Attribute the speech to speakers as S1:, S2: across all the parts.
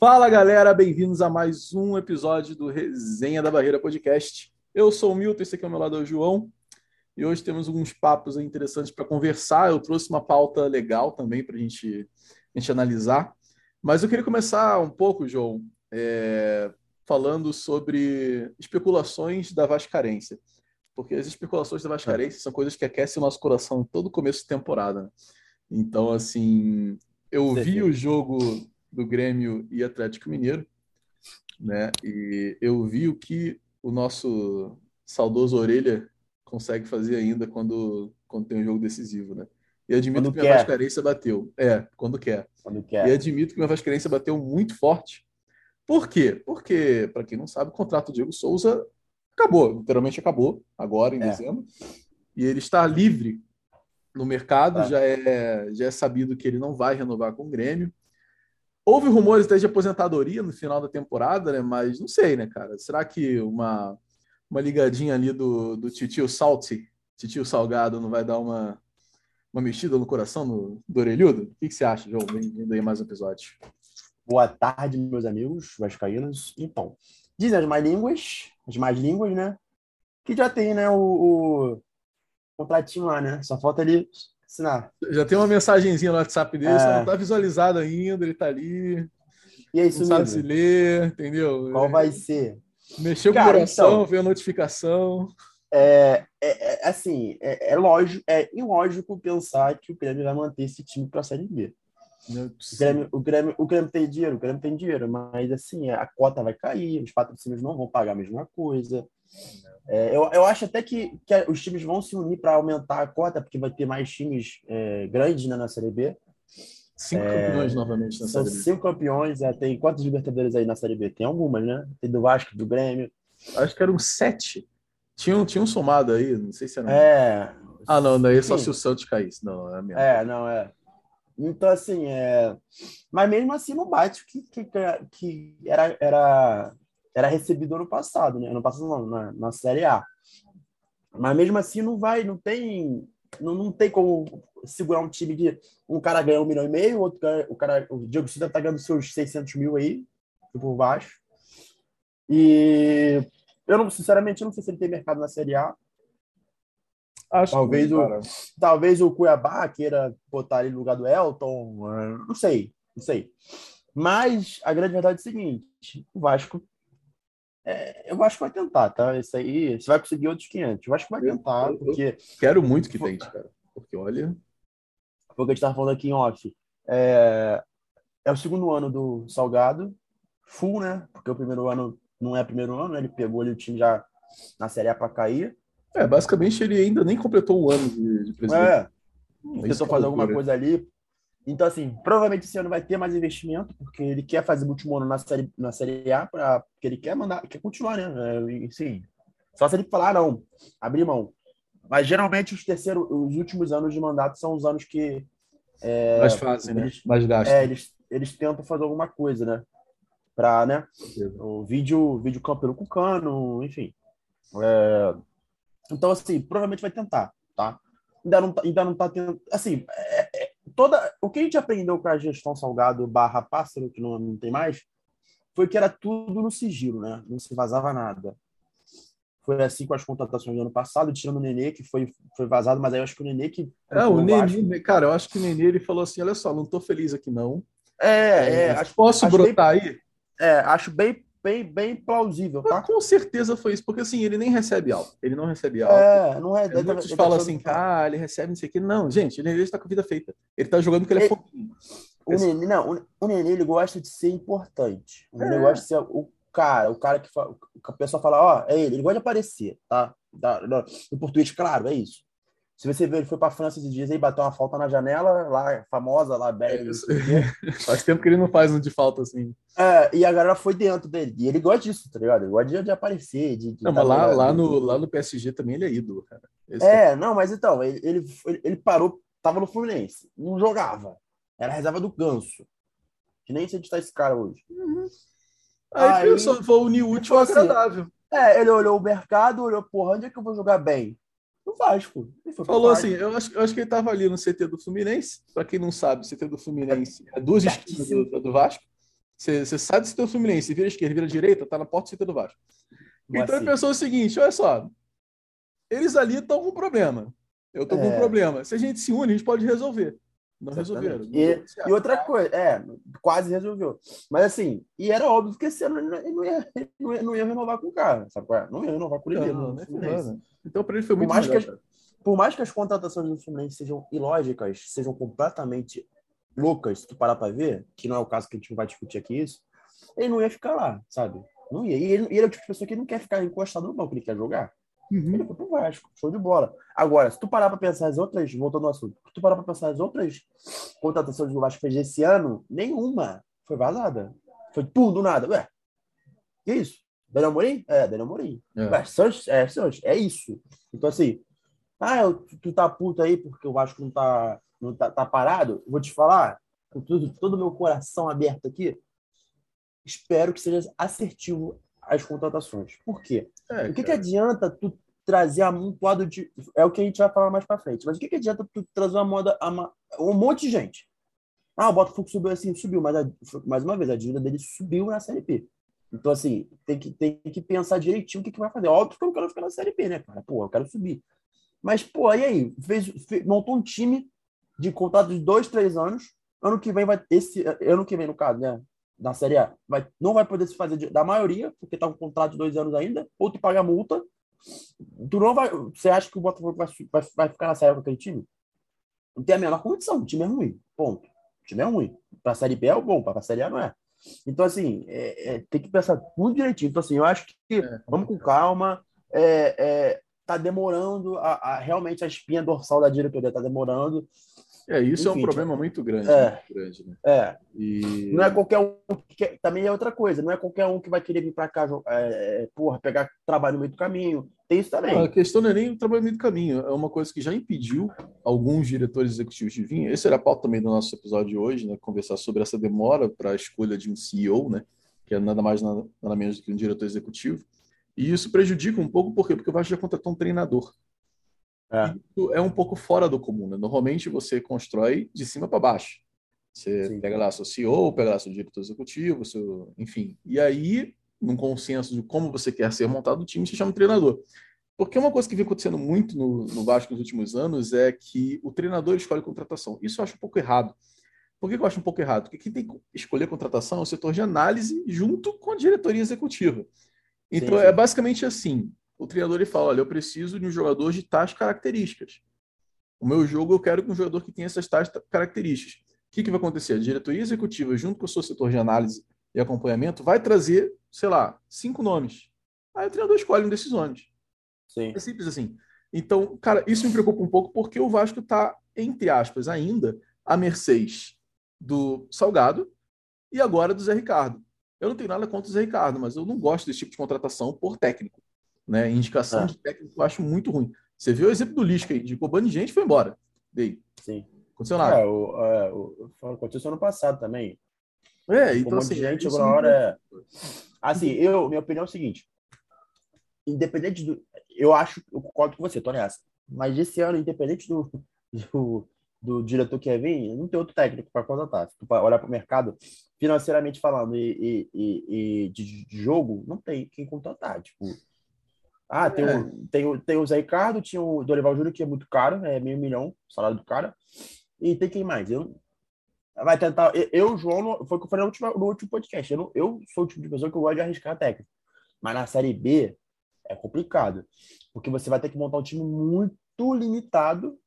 S1: Fala galera, bem-vindos a mais um episódio do Resenha da Barreira Podcast. Eu sou o Milton, esse aqui ao meu lado é o João. E hoje temos alguns papos interessantes para conversar. Eu trouxe uma pauta legal também para gente, a gente analisar. Mas eu queria começar um pouco, João, é, falando sobre especulações da Vascarência. Porque as especulações da Vascarência são coisas que aquecem o nosso coração todo começo de temporada. Né? Então, assim, eu vi o jogo do Grêmio e Atlético Mineiro, né? E eu vi o que o nosso saudoso Orelha consegue fazer ainda quando, quando tem um jogo decisivo, né? E admito quando que minha Vascarense bateu. É, quando quer.
S2: Quando quer.
S1: E admito que minha Vascarense bateu muito forte. Por quê? Porque, para quem não sabe, o contrato do Diego Souza acabou, literalmente acabou, agora em é. dezembro. E ele está livre no mercado, é. já, é, já é sabido que ele não vai renovar com o Grêmio. Houve rumores até de aposentadoria no final da temporada, né? Mas não sei, né, cara? Será que uma, uma ligadinha ali do, do titio Salty, titio Salgado, não vai dar uma, uma mexida no coração no, do orelhudo? O que, que você acha, João? Bem-vindo aí mais um episódio.
S2: Boa tarde, meus amigos vascaínos. Então, dizem as mais línguas, as mais línguas, né? Que já tem, né, o, o contratinho lá, né? Só falta ali assinar.
S1: Já tem uma mensagenzinha no WhatsApp dele, é... só não tá visualizado ainda, ele tá ali.
S2: E é isso
S1: não mesmo. sabe se ler, entendeu?
S2: Qual vai ser?
S1: Mexeu com o coração, então, veio a notificação.
S2: É, é, é assim, é, é, lógico, é ilógico pensar que o Grêmio vai manter esse time para a Série B. O Grêmio, o, Grêmio, o Grêmio tem dinheiro, o Grêmio tem dinheiro, mas assim, a cota vai cair, os patrocínios não vão pagar a mesma coisa. É, eu, eu acho até que, que os times vão se unir para aumentar a cota, porque vai ter mais times é, grandes né, na Série B.
S1: Cinco é, campeões novamente na
S2: Série B. São cinco campeões. É, tem quantos Libertadores aí na Série B? Tem algumas, né? Tem do Vasco, do Grêmio.
S1: Acho que eram sete. Tinham, tinham somado aí, não sei se era.
S2: É.
S1: Ah, não, daí é só se o Santos caísse. Não, é mesmo.
S2: É, não, é. Então, assim, é... mas mesmo assim não bate que, que, que era, era era recebido ano passado, né? Ano passado não, na, na Série A. Mas mesmo assim não vai, não tem, não, não tem como segurar um time de um cara ganha um milhão e meio, outro cara, o cara, o Diego Souza tá ganhando seus 600 mil aí, por baixo. E eu não, sinceramente, eu não sei se ele tem mercado na Série A. Acho talvez que, o, talvez o Cuiabá queira botar ele no lugar do Elton, não sei, não sei. Mas a grande verdade é o seguinte: o Vasco é, eu acho que vai tentar, tá? Isso aí, você vai conseguir outros 500. Eu acho que vai tentar, eu, porque...
S1: quero muito que tente, cara. Porque, olha...
S2: Foi o que a gente estava falando aqui em off. É, é o segundo ano do Salgado, full, né? Porque o primeiro ano não é primeiro ano, né? Ele pegou ali o time já na Série A para cair.
S1: É, basicamente ele ainda nem completou um ano de, de presidente. É,
S2: hum, tentou fazer alguma coisa ali, então, assim, provavelmente esse ano vai ter mais investimento, porque ele quer fazer o último ano na série, na série A, pra, porque ele quer mandar, quer continuar, né? É, sim. Só se ele falar, ah, não, abrir mão. Mas geralmente os terceiros, os últimos anos de mandato são os anos que.
S1: É, mais fácil, né? Mais gasto.
S2: É, eles, eles tentam fazer alguma coisa, né? Pra, né? O vídeo, vídeo campeão com cano, enfim. É, então, assim, provavelmente vai tentar, tá? Ainda não, tá, ainda não tá tendo. Assim, toda o que a gente aprendeu com a gestão Salgado barra Pássaro, que não, não tem mais, foi que era tudo no sigilo, né? Não se vazava nada. Foi assim com as contratações do ano passado, tirando o Nenê, que foi, foi vazado, mas aí eu acho que o Nenê que.
S1: É, o Nenê, cara, eu acho que o Nenê ele falou assim: olha só, não tô feliz aqui, não.
S2: É, é. é acho,
S1: posso acho brotar
S2: bem,
S1: aí?
S2: É, acho bem bem, bem plausível, tá?
S1: com certeza foi isso, porque assim, ele nem recebe algo. Ele não recebe algo.
S2: É, não é.
S1: Muitos falam assim, ah, ele recebe não sei o quê. Não, gente, ele está com a vida feita. Ele está jogando porque ele, ele é fofinho.
S2: O Nenê, não, o, Nenê, ele gosta de ser importante. O Nenê é. gosta de ser o cara, o cara que, fala, que a pessoa fala, ó, oh, é ele, ele gosta de aparecer, tá? No português, claro, é isso. Se você ver, ele foi para a França esses dias aí, bateu uma falta na janela, lá, famosa, lá, bem.
S1: É, faz tempo que ele não faz um de falta assim.
S2: É, e a galera foi dentro dele. E ele gosta disso, tá ligado? Ele gosta de, de aparecer. De, de
S1: não, mas lá, lá, no, lá no PSG também ele é ídolo, cara.
S2: Esse é, é, não, mas então, ele, ele, ele parou, tava no Fluminense, não jogava. Era reserva do Ganso. Que nem sei onde tá esse cara hoje.
S1: Uhum. Aí, aí pensou, foi unir útil ao agradável.
S2: É, ele olhou o mercado, olhou, porra, onde é que eu vou jogar bem? No Vasco.
S1: Falou Vasco. assim, eu acho, eu acho que ele estava ali no CT do Fluminense. Para quem não sabe, o CT do Fluminense é duas esquinas do, do Vasco. Você, você sai do seu Fluminense, vira esquerda, vira direita, tá na porta do Vasco.
S2: Mas
S1: então
S2: assim-
S1: ele pensou o seguinte: olha só, eles ali estão com um problema. Eu tô com um
S2: É.
S1: problema. Se a gente se une, a gente pode resolver. Não resolveram. Não
S2: E, e outra coisa, é, quase resolveu. Mas assim, e era óbvio que esse ano ele não- ia, ele não ia, não ia renovar com o cara, sabe? qual é? Não ia renovar com o
S1: ferrando. Então, para ele foi
S2: Por
S1: muito
S2: mais
S1: melhor,
S2: que-
S1: cara.
S2: Por mais que as contratações do Fluminense sejam ilógicas, sejam completamente loucas, se tu parar pra ver, que não é o caso que a gente vai discutir aqui isso, ele não ia ficar lá, sabe? Não ia. E ele, ele é o tipo de pessoa que não quer ficar encostado no banco, ele quer jogar.
S1: Uhum.
S2: Ele foi pro Vasco, show de bola. Agora, se tu parar para pensar as outras, voltando ao assunto, se tu parar para pensar as outras contratações que o Vasco fez esse ano, nenhuma foi vazada. Foi tudo do nada. Ué, que isso? Daniel Morim? É, Daniel Morim.
S1: É.
S2: Ué? É. É isso. Então, assim, ah, eu- tu tá puto aí porque o Vasco não tá, não tá, tá parado? Eu Vou te falar, com tudo, todo o meu coração aberto aqui, espero que seja assertivo as contratações. Por quê?
S1: É,
S2: O que, que adianta tu trazer amontoado de. É o que a gente vai falar mais pra frente. Mas o que, que adianta tu trazer uma moda, uma- um monte de gente? Ah, o Botafogo subiu assim, subiu, mas a- mais uma vez, a dívida dele subiu na Série P. Então, assim, tem que, tem que pensar direitinho o que, que vai fazer. Óbvio que eu não quero ficar na Série P, né, cara? Pô, eu quero subir. Mas, pô, e aí? Fez, fe- montou um time de contrato de dois, três anos. Ano que vem vai. Esse ano que vem, no caso, né? Na Série A, vai, não vai poder se fazer de- da maioria, porque tá com contrato de dois anos ainda, ou tu paga multa. Tu não vai. Você acha que o Botafogo vai, vai, vai ficar na série com aquele time? Não tem a menor condição. O time é ruim. Ponto. O time é ruim. Pra Série B é bom, pra Série A não é. Então, assim, é- é, tem que pensar tudo direitinho. Então, assim, eu acho que
S1: É,
S2: vamos com calma. É, é, tá demorando, a, a- realmente a espinha dorsal da diretoria tá demorando.
S1: É, isso é um
S2: Enfim,
S1: problema muito grande.
S2: é.
S1: muito grande né?
S2: É,
S1: E...
S2: não é qualquer um que quer- também é outra coisa, não é qualquer um que vai querer vir para cá, é, é, porra, pegar trabalho no meio do caminho. Tem isso também.
S1: A questão não é nem o trabalho no meio do caminho, é uma coisa que já impediu alguns diretores executivos de vir. Esse era a pauta também do nosso episódio de hoje, né? Conversar sobre essa demora para a escolha de um CEO, né? Que é nada mais nada, nada menos do que um diretor executivo. E isso prejudica um pouco, por quê? Porque o Vasco já contratou um treinador.
S2: É.
S1: Isso é um pouco fora do comum, né? Normalmente você constrói de cima para baixo. Você
S2: Sim.
S1: pega lá seu CEO, pega lá seu diretor executivo, seu, enfim. E aí, num consenso de como você quer ser montado o time, você chama o treinador. Porque uma coisa que vem acontecendo muito no, no Vasco nos últimos anos é que o treinador escolhe contratação. Isso eu acho um pouco errado. Por que eu acho um pouco errado? Porque quem tem que escolher contratação é o setor de análise junto com a diretoria executiva. Então é basicamente assim: o treinador ele fala, olha, eu preciso de um jogador de tais características. O meu jogo eu quero que um jogador que tenha essas tais ta- características. O que, que vai acontecer? A diretoria executiva, junto com o seu setor de análise e acompanhamento, vai trazer, sei lá, cinco nomes. Aí o treinador escolhe um desses nomes.
S2: Sim.
S1: É simples assim. Então, cara, isso me preocupa um pouco porque o Vasco está, entre aspas, ainda a mercês do Salgado e agora do Zé Ricardo. Eu não tenho nada contra o Zé Ricardo, mas eu não gosto desse tipo de contratação por técnico. Né? Indicação
S2: É.
S1: de técnico eu acho muito ruim. Você viu o exemplo do Lisca aí, indicou bando de gente e foi embora. Daí,
S2: Sim.
S1: aconteceu nada.
S2: É, o, é, o, aconteceu ano passado também.
S1: É, então assim,
S2: de gente, na
S1: me
S2: hora. É... Assim, eu, minha opinião é o seguinte: independente do. Eu acho, eu concordo com você, tô nessa. Mas esse ano, independente do, do, do diretor que ia vir, não tem outro técnico para contratar. Se tu olhar para o mercado, financeiramente falando, e, e, e, e de, de jogo, não tem quem contratar. Tipo, ah, tem,
S1: É.
S2: o, tem, o, tem o Zé Ricardo, tinha o Dorival Júnior, que é muito caro, é meio milhão o salário do cara. E tem quem mais? Eu, vai tentar. Eu, João, foi o que eu falei no último, no último podcast. Eu, não- eu sou o tipo de pessoa que eu gosto de arriscar técnico. Mas na Série B é complicado. Porque você vai ter que montar um time muito limitado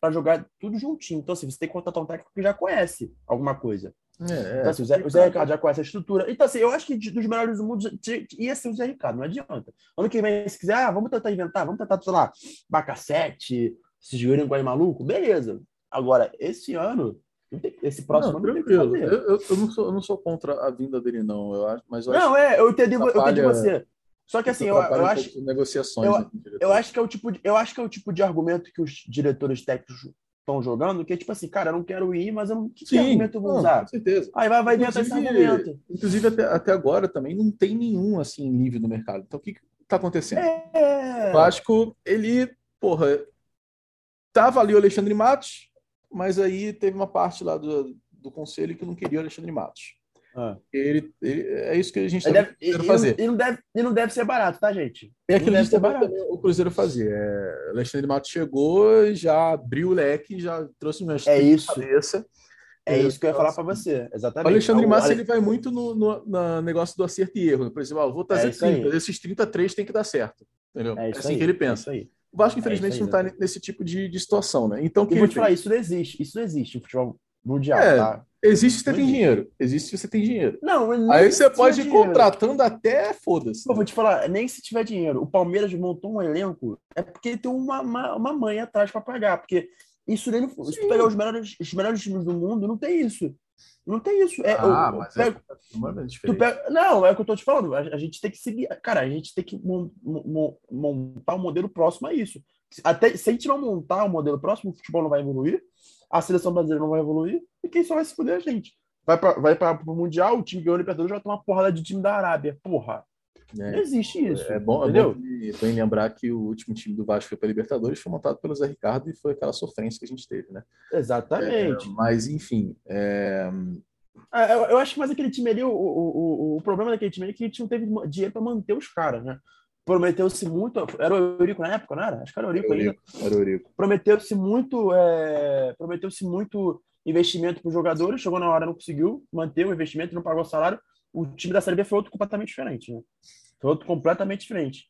S2: para jogar tudo juntinho. Então, assim, você tem que contratar um técnico que já conhece alguma coisa.
S1: É,
S2: Então, assim, o, Zé, o Zé Ricardo já conhece a estrutura. Então, assim, eu acho que dos melhores do mundo ia ser o Zé Ricardo, não adianta. Ano que vem, se quiser, ah, vamos tentar inventar, vamos tentar, sei lá, Bacacete, esses gringos maluco, beleza. Agora, esse ano, esse próximo
S1: não,
S2: ano
S1: tranquilo.
S2: fazer.
S1: Eu, eu, eu não sou, eu não sou contra a vinda dele, não. Eu acho, mas eu acho
S2: Não, é, eu entendi, eu entendi você. Só que assim, eu, eu
S1: um
S2: acho,
S1: negociações.
S2: eu-
S1: né,
S2: eu acho que é o tipo de, eu acho que é o tipo de argumento que os diretores técnicos estão jogando, que é tipo assim, cara, eu não quero ir, mas eu não, que, que
S1: Sim,
S2: argumento eu vou
S1: não,
S2: usar?
S1: com certeza.
S2: Aí vai, vai inventar esse
S1: Inclusive-
S2: argumento.
S1: Inclusive, até, até agora também não tem nenhum assim livre no mercado. Então, o que está acontecendo?
S2: É.
S1: O Vasco, ele, porra, tava ali o Alexandre Matos, mas aí teve uma parte lá do, do conselho que não queria o Alexandre Matos. Ah. Ele, ele, é isso que a gente
S2: tá deve, fazer. E não, deve, e não deve ser barato, tá, gente?
S1: É aquilo que barato. o Cruzeiro fazia. É, Alexandre Matos chegou, já abriu o leque, já trouxe uma
S2: é isso. cabeça. É isso que eu ia falar para você, exatamente.
S1: O Alexandre Massa ele vai muito no, no, no, negócio do acerto e erro. Por exemplo, ó, vou trazer é 30, aí. esses 33 tem que dar certo. Entendeu? É, é assim aí, que ele pensa. É o Vasco, infelizmente, aí, não está nesse tipo de, de, situação, né? Então,
S2: que eu vou te falar, isso não existe. Isso não existe no futebol mundial,
S1: é,
S2: tá?
S1: Existe se você tem dinheiro. Existe se você tem dinheiro. Não, Aí você pode ir dinheiro. contratando até foda-se.
S2: Vou te falar, nem se tiver dinheiro. O Palmeiras montou um elenco, é porque tem uma, uma, uma mãe atrás para pagar. Porque isso nem. Se tu pegar os melhores, os melhores times do mundo, não tem isso. Não tem isso. É, ah, eu, mas eu pego, é pega, não, é o que eu tô te falando. A, a, gente tem que seguir. Cara, a gente tem que mon, mon, montar um modelo próximo a isso. Até, se a gente não montar um modelo próximo, o futebol não vai evoluir, a seleção brasileira não vai evoluir, e quem só vai se fuder é a gente. Vai para vai o Mundial, o time ganhou o Libertadores vai tomar uma porrada de time da Arábia. Porra. É, não existe isso.
S1: É bom, entendeu? é bom lembrar que o último time do Vasco foi para Libertadores, foi montado pelo Zé Ricardo e foi aquela sofrência que a gente teve, né?
S2: Exatamente.
S1: É, mas, enfim. É...
S2: Ah, eu, eu, acho que mais aquele time ali, o, o, o, o problema daquele time ali é que a gente não teve dinheiro para manter os caras, né? Prometeu-se muito. Era o Eurico na época, não era? Acho que era o Eurico, ainda. Era o Eurico. Prometeu-se muito. É... Prometeu-se muito investimento para os jogadores, chegou na hora, não conseguiu manter o investimento, não pagou o salário o time da Série B foi outro completamente diferente, né? Foi outro completamente diferente.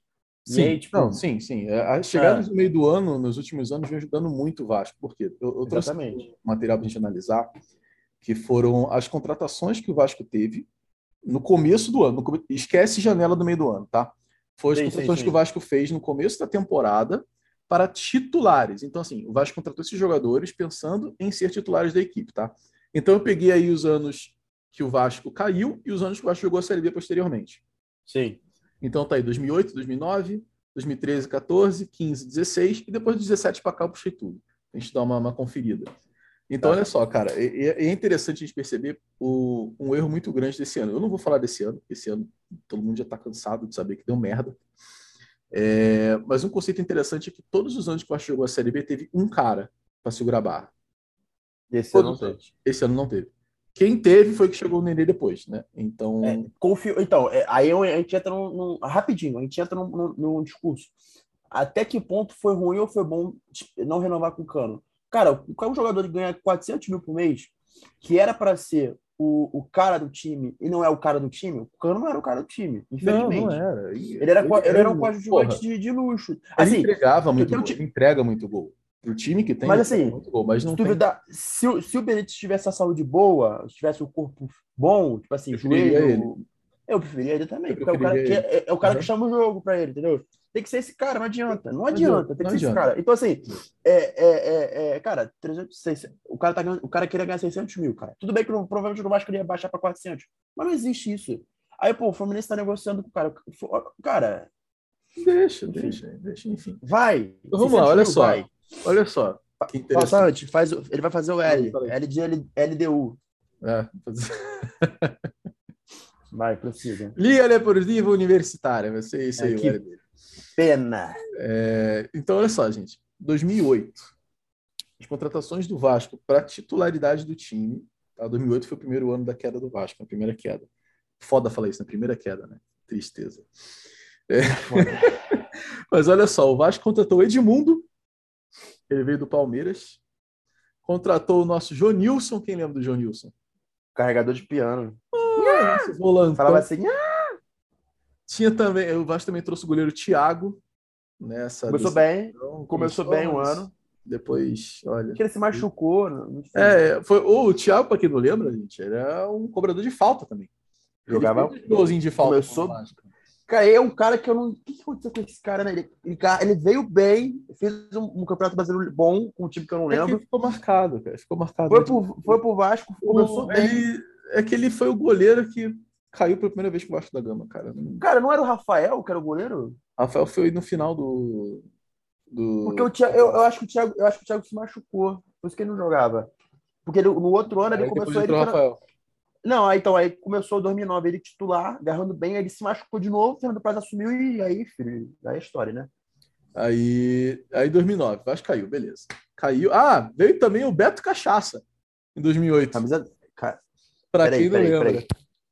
S1: Sim, aí, tipo... não, sim, sim. É, a chegada é. no meio do ano, nos últimos anos, vem ajudando muito o Vasco, porque eu, eu trouxe um material para a gente analisar, que foram as contratações que o Vasco teve no começo do ano. No, esquece janela do meio do ano, tá? Foi as sim, contratações sim, sim. que o Vasco fez no começo da temporada para titulares. Então, assim, o Vasco contratou esses jogadores pensando em ser titulares da equipe, tá? Então, eu peguei aí os anos que o Vasco caiu e os anos que o Vasco jogou a Série B posteriormente.
S2: Sim.
S1: Então tá aí 2008, 2009, 2013, 14, 15, 16 e depois de 17 para cá eu puxei tudo. A gente dá uma, uma conferida. Então, tá. olha só, cara, é, é, interessante a gente perceber o, um erro muito grande desse ano. Eu não vou falar desse ano, esse ano todo mundo já está cansado de saber que deu merda. É, mas um conceito interessante é que todos os anos que o Vasco jogou a Série B teve um cara para segurar a barra.
S2: Esse ano não teve.
S1: Esse ano não teve. Quem teve foi que chegou o Nenê depois, né? Então.
S2: É, confio... Então, é, aí a gente entra num, num, Rapidinho, a gente entra num, num, num, discurso. Até que ponto foi ruim ou foi bom não renovar com o Cano? Cara, o um jogador que ganha 400 mil por mês, que era para ser o, o cara do time e não é o cara do time, o Cano não era o cara do time, infelizmente. Não, não era. Ele, era, ele, ele era um coadjuvante de, de luxo.
S1: Assim, ele entregava muito gol, ele entrega muito gol o time que tem.
S2: Mas assim, gol, mas não se, tem... se, se, o Benítez tivesse a saúde boa, tivesse o corpo bom, tipo assim, eu joelho. Eu preferiria ele também, porque é o cara, que, é, é o cara uhum. que chama o jogo para ele, entendeu? Tem que ser esse cara, não adianta. Não adianta, tem que ser esse cara. Então, assim, é, é, é, cara, 300, 600, o, cara tá ganhando, o cara queria ganhar 600 mil, cara. Tudo bem que provavelmente o Vasco queria baixar para 400, mas não existe isso. Aí, pô, o Fluminense tá negociando com o cara. Cara.
S1: Deixa, deixa, deixa, enfim.
S2: Vai.
S1: Então, vamos lá, olha só. Vai. Olha só.
S2: Passa antes, faz, ele vai fazer o L. L de L, LDU. É. vai, precisa.
S1: Liga Deportiva Universitária, vai ser isso é, aí.
S2: Que pena.
S1: É, então, olha só, gente. 2008. As contratações do Vasco para titularidade do time. Tá? 2008 foi o primeiro ano da queda do Vasco, a primeira queda. Foda falar isso, na primeira queda, né? Tristeza. É. Mas olha só, o Vasco contratou Edmundo, ele veio do Palmeiras. Contratou o nosso Jonilson. Quem lembra do Jonilson?
S2: Carregador de piano.
S1: Ah, volante.
S2: Falava assim. Ah!
S1: Tinha também. O Vasco também trouxe o goleiro Thiago. Nessa
S2: começou bem. Começou bem o ano.
S1: Depois, olha.
S2: Que ele se machucou.
S1: É, foi, o Thiago, para quem não lembra, gente, era um cobrador de falta também.
S2: Jogava.
S1: Ele golzinho de falta.
S2: Começou, Cara, é um cara que eu não. O que aconteceu com esse cara, né? Ele, ele, ele veio bem, fez um, um, campeonato brasileiro bom com um time que eu não lembro. É
S1: ficou marcado, cara. Ficou marcado.
S2: Foi pro, foi pro Vasco, começou o, bem.
S1: Ele, é que ele foi o goleiro que caiu pela primeira vez com o Vasco da Gama, cara.
S2: Cara, não era o Rafael que era o goleiro?
S1: Rafael foi no final do. do...
S2: Porque o Thiago, eu, eu, acho que o Thiago, eu acho que o Thiago se machucou. Por isso que ele não jogava. Porque ele, no outro ano ele aí começou. Ele, Rafael. Não, aí, então, aí começou 2009 ele titular, agarrando bem, aí ele se machucou de novo, o Fernando Praz assumiu e aí, filho, aí é história, né?
S1: Aí, aí 2009, Vasco caiu, beleza. Caiu. Ah, veio também o Beto Cachaça em 2008.
S2: Camisa. Ca...
S1: Pra peraí, quem não peraí, lembra. Peraí.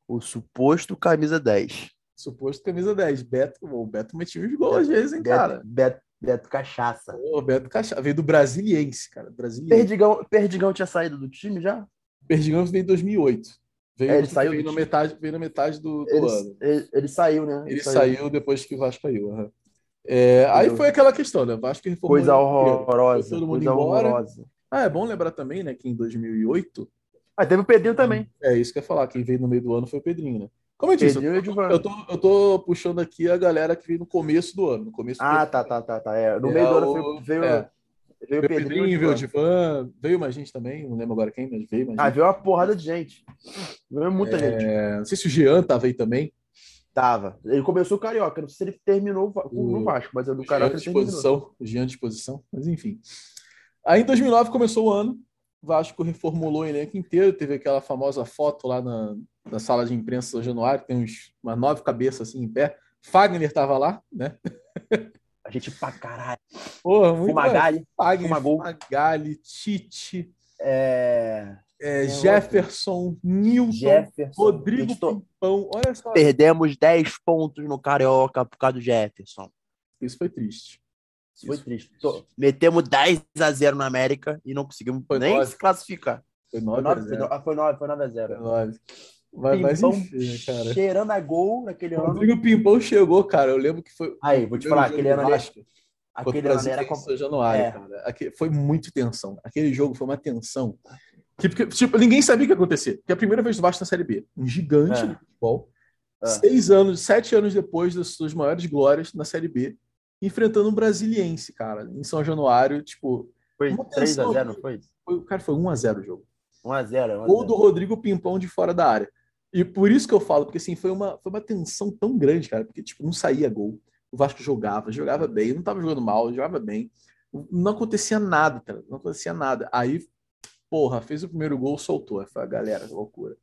S2: O suposto camisa 10.
S1: Suposto camisa 10. Beto, o Beto metia uns gols às vezes, hein,
S2: Beto,
S1: cara?
S2: Beto, Beto Cachaça.
S1: O Beto Cachaça. Veio do Brasiliense, cara. Brasiliense.
S2: Perdigão, Perdigão tinha saído do time já?
S1: Perdigão veio em 2008. Veio,
S2: É, ele saiu
S1: veio na
S2: time.
S1: metade, veio na metade do, do
S2: Ele,
S1: ano.
S2: ele, ele saiu, né?
S1: Ele saiu depois que o Vasco caiu. aham. É, aí foi aquela questão, né? Vasco reformou.
S2: Coisa
S1: ele
S2: horrorosa.
S1: Todo mundo
S2: Coisa
S1: embora.
S2: horrorosa.
S1: Ah, é bom lembrar também, né, que em 2008,
S2: Ah, teve o Pedrinho também.
S1: é isso que eu ia falar, quem veio no meio do ano foi o Pedrinho, né? Como eu disse,
S2: Pedrinho
S1: eu,
S2: Edvan.
S1: eu, tô, eu tô puxando aqui a galera que veio no começo do ano. No começo do
S2: Ah, tá, tá, tá, tá. É, no
S1: É,
S2: meio do ano veio,
S1: é.
S2: veio o Pedrinho.
S1: Veio o. Divan, veio mais gente também, não lembro agora quem, mas veio mais
S2: Ah,
S1: gente.
S2: veio uma porrada de gente. Veio muita gente.
S1: É, não sei se o Jean tava aí também.
S2: Tava. Ele começou o Carioca. Não sei se ele terminou
S1: O-
S2: no Vasco, mas no
S1: O Jean
S2: Carioca terminou.
S1: disposição, Jean de disposição, mas enfim. Aí em 2009 começou o ano, Vasco reformulou o elenco inteiro, teve aquela famosa foto lá na, na sala de imprensa São Januário, tem uns, umas nove cabeças assim em pé. Fagner tava lá, né?
S2: A gente pra caralho.
S1: Porra, muito
S2: Fumagalli.
S1: Fagner,
S2: Fumagol.
S1: Fumagalli, Tite,
S2: É...
S1: é,
S2: É,
S1: Jefferson, Nilton,
S2: Jefferson.
S1: Rodrigo
S2: to-
S1: Pimpão. Olha só,
S2: Perdemos 10 pontos no Carioca por causa do Jefferson.
S1: isso foi triste.
S2: Isso foi
S1: Isso.
S2: triste. To- Metemos 10 a 0 na América e não conseguimos
S1: Foi
S2: nem se classificar.
S1: Foi
S2: Foi
S1: 9 a
S2: 9,
S1: 0.
S2: ah, foi 9, foi 9 a
S1: Foi
S2: 0.
S1: 9. Mas, mas
S2: Pimpão
S1: enfim, né, cara.
S2: cheirando a gol naquele ano.
S1: Rodrigo Pimpão chegou, cara. Eu lembro que foi.
S2: Aí, vou te falar, aquele ano
S1: do
S2: ali, aquele ano era com-
S1: Januário,
S2: É.
S1: cara. Aque- Foi muito tensão. Aquele jogo foi uma tensão. Que, porque, tipo, ninguém sabia o que ia acontecer. Porque é a primeira vez do Vasco na Série B. Um gigante
S2: É.
S1: de futebol.
S2: É.
S1: Seis anos, sete anos depois das suas maiores glórias na Série B, enfrentando um brasiliense, cara, em São Januário. Tipo,
S2: Foi
S1: Uma
S2: 3 a
S1: tensão,
S2: 0 não foi?
S1: foi, cara, foi 1 a 0 o jogo.
S2: 1 a 0 1 a
S1: Gol
S2: 0.
S1: do Rodrigo Pimpão de fora da área. E por isso que eu falo, porque assim, foi uma, foi uma tensão tão grande, cara, porque tipo, não saía gol. O Vasco jogava, jogava bem, não tava jogando mal, jogava bem. Não acontecia nada, cara, não acontecia nada. Aí, porra, fez o primeiro gol, soltou. Foi a galera, loucura.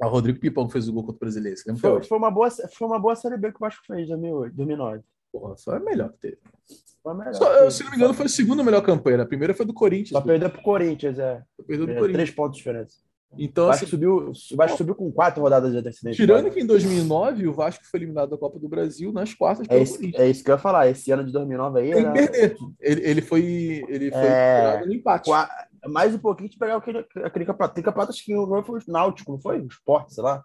S1: O Rodrigo Pimpão que fez o gol contra o Brasileiro?
S2: Foi,
S1: Foi,
S2: uma boa, foi uma boa Série B que o Vasco fez em 2008, 2009.
S1: Porra, foi a melhor que teve.
S2: Foi a melhor.
S1: Só, se não me engano, foi a segunda melhor campanha. né? A primeira foi do Corinthians.
S2: Só perdeu pro Corinthians, é.
S1: Perdeu do
S2: É,
S1: Corinthians.
S2: Três pontos de diferença.
S1: Então,
S2: O Vasco,
S1: assim,
S2: subiu, o Vasco subiu com quatro rodadas de antecedência.
S1: tirando que em 2009 o Vasco foi eliminado da Copa do Brasil nas quartas
S2: É isso,
S1: Corinthians.
S2: é isso que eu ia falar. Esse ano de 2009 aí
S1: Tem
S2: era
S1: que perder. Ele, ele foi, ele foi
S2: É.
S1: no empate.
S2: mais um pouquinho de pegar aquele, aquele campeonato. Tem campeonato que não foi o Náutico, não foi? O Sport, sei lá.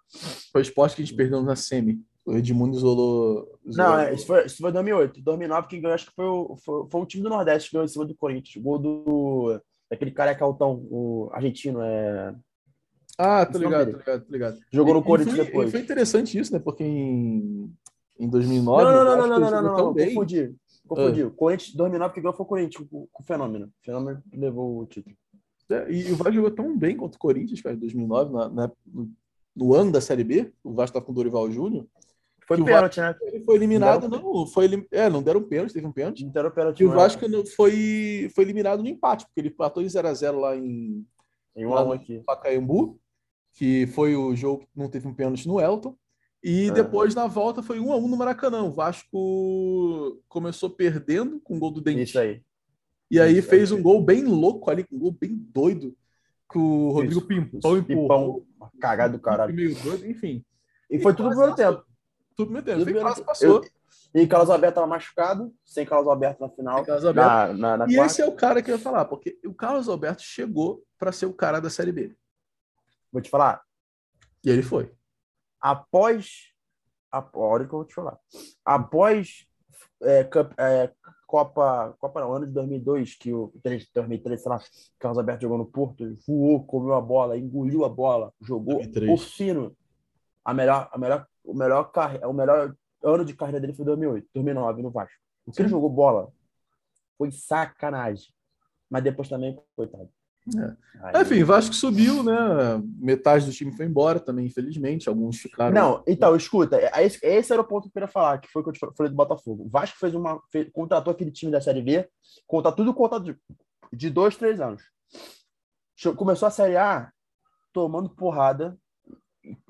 S1: Foi o esporte que a gente perdeu na semi. O Edmundo isolou. isolou-
S2: Não, é, isso foi, isso foi 2008. 2009, quem ganhou, acho que foi o, foi, foi o time do Nordeste que ganhou em cima do Corinthians. Gol do. Daquele careca altão, o argentino. É...
S1: Ah, tô
S2: Esse
S1: ligado, tô ligado, tô ligado.
S2: Jogou no
S1: E-
S2: Corinthians
S1: foi,
S2: depois.
S1: Foi interessante isso, né? Porque em, em
S2: Não,
S1: 2009.
S2: não, não, não, não, não, não, não, não,
S1: bem.
S2: confundi. Confundi. O Corinthians 2009 que ganhou foi o Corinthians, com o Fenômeno. O Fenômeno levou o título.
S1: É, E o Vasco jogou tão bem contra o Corinthians, cara, em 2009, na, na- no, no ano da Série B. O Vasco tava com o Dorival Júnior.
S2: Foi
S1: Que
S2: pênalti, né?
S1: Ele foi eliminado,
S2: Não
S1: não. Foi, elim- é, não deram pênalti, teve um pênalti.
S2: Inteiro pênalti.
S1: Que o? Vasco não- foi, foi eliminado no empate, porque ele empatou em 0x0 lá em,
S2: Em um a um aqui.
S1: Pacaembu, que foi o jogo que não teve um pênalti no Elton. E
S2: É.
S1: depois, na volta, foi 1 a 1 no Maracanã. O Vasco começou perdendo com o gol do Dentinho.
S2: Isso aí.
S1: E aí
S2: Isso,
S1: fez
S2: aí.
S1: um gol bem louco ali, um gol bem doido, que o Rodrigo
S2: Isso,
S1: Pimpão empurrou.
S2: Pipão, cagado do caralho.
S1: Meio doido, enfim.
S2: E foi tudo no primeiro tempo.
S1: Quase
S2: tempo.
S1: passou.
S2: Eu- E Carlos Alberto estava machucado, sem Carlos Alberto na final.
S1: Alberto.
S2: Na, na, na
S1: E
S2: quarta.
S1: esse é o cara que eu ia falar, porque o Carlos Alberto chegou para ser o cara da Série B.
S2: Vou te falar.
S1: E ele foi.
S2: Após. A hora que eu vou te falar. Após é, Cup- é, Copa. Copa não, ano de 2002, que o 3, 2003, sei lá, Carlos Alberto jogou no Porto, voou, comeu a bola, engoliu a bola, jogou
S1: 2003.
S2: o fino. A melhor, a melhor, o, melhor carre, o melhor ano de carreira dele foi 2008, 2009 no Vasco. O que ele jogou bola foi sacanagem. Mas depois também, coitado.
S1: É.
S2: Aí-
S1: Enfim, Vasco subiu, né? Metade do time foi embora também, infelizmente. Alguns ficaram.
S2: Não, então, escuta, é- esse, esse era o ponto que eu queria falar, que foi o que eu falei do Botafogo. O Vasco fez uma. fez- contratou aquele time da Série B, conta tudo contrato de, de dois, três anos. Começou a Série A tomando porrada.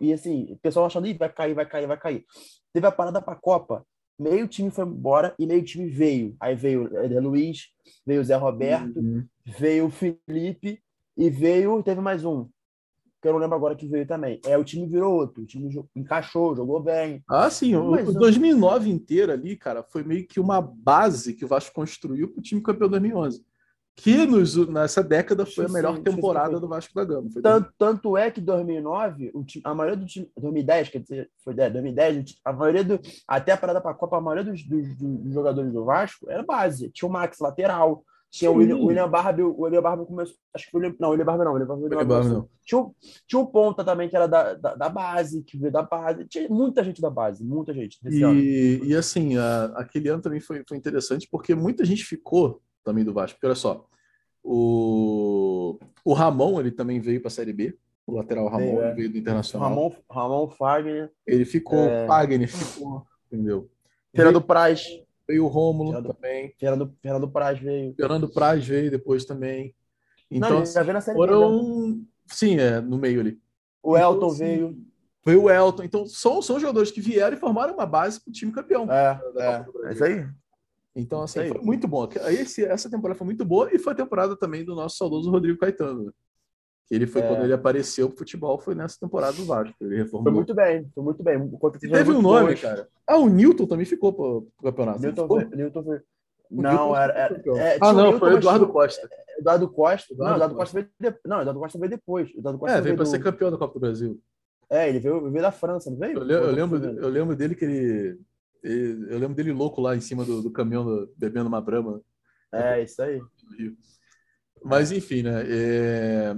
S2: E, assim, o pessoal achando, Ih, vai cair, vai cair, vai cair. Teve a parada pra Copa. Meio time foi embora e meio time veio. Aí veio o Eder Luiz, veio o Zé Roberto,
S1: Uhum.
S2: veio o Felipe e veio. Teve mais um. que eu não lembro agora que veio também. É, o time virou outro, o time encaixou, jogou bem.
S1: Ah, sim, Mas, o 2009 inteiro ali, cara, foi meio que uma base que o Vasco construiu para o time campeão 2011 que nos, nessa década foi a melhor temporada do Vasco da Gama.
S2: Tanto, tanto, é que 2009, o time, a maioria do time, 2010, quer dizer, foi 2010, a maioria do, até a parada para a Copa, a maioria dos, dos, dos, jogadores do Vasco era base. Tinha o Max lateral, tinha o William, William Barbie, o William Barbie começou, acho que foi o William, não, o William Barbie não, o William Barbie, William Barbie não. Tinha, tinha o Ponta também, que era da, da, da, base, que veio da base, tinha muita gente da base, muita gente.
S1: E, e assim, a, aquele ano também foi, foi interessante, porque muita gente ficou também do Vasco. Porque olha só, o, o Ramon ele também veio para a Série B. O lateral Ramon é. veio do Internacional.
S2: Ramon, Ramon Fagner.
S1: Ele ficou, é... Fagner ficou, entendeu?
S2: Fernando Praz.
S1: Veio o Rômulo Fernando, também.
S2: Fernando, Fernando Praz veio.
S1: Fernando Praz veio depois também. Então, Não, já veio na série foram... B, Sim, é, no meio ali.
S2: O então, Elton assim, veio.
S1: Veio o Elton. Então, são, são jogadores que vieram e formaram uma base para o time campeão.
S2: É, é. é isso aí.
S1: Então, assim, foi muito bom. Esse, essa temporada foi muito boa e foi a temporada também do nosso saudoso Rodrigo Caetano. Né? Que ele foi é. quando ele apareceu pro futebol, foi nessa temporada do Vasco. Ele reformou.
S2: Foi muito bem, foi muito bem.
S1: teve um nome, cara. Ah, o Newton também ficou pro, pro campeonato.
S2: Newton, foi, Newton foi. Não, era. era
S1: é, ah, não, foi o Eduardo Costa.
S2: Eduardo Costa. Eduardo não, Eduardo Costa, veio de... não, Eduardo Costa veio depois. Eduardo Costa
S1: é, veio, veio para do... ser campeão da Copa do Brasil.
S2: É, ele veio, veio da França, não veio?
S1: Eu, eu lembro, eu lembro dele que ele eu lembro dele louco lá em cima do, do caminhão do, bebendo uma brama.
S2: É, isso aí.
S1: Mas enfim, né? É...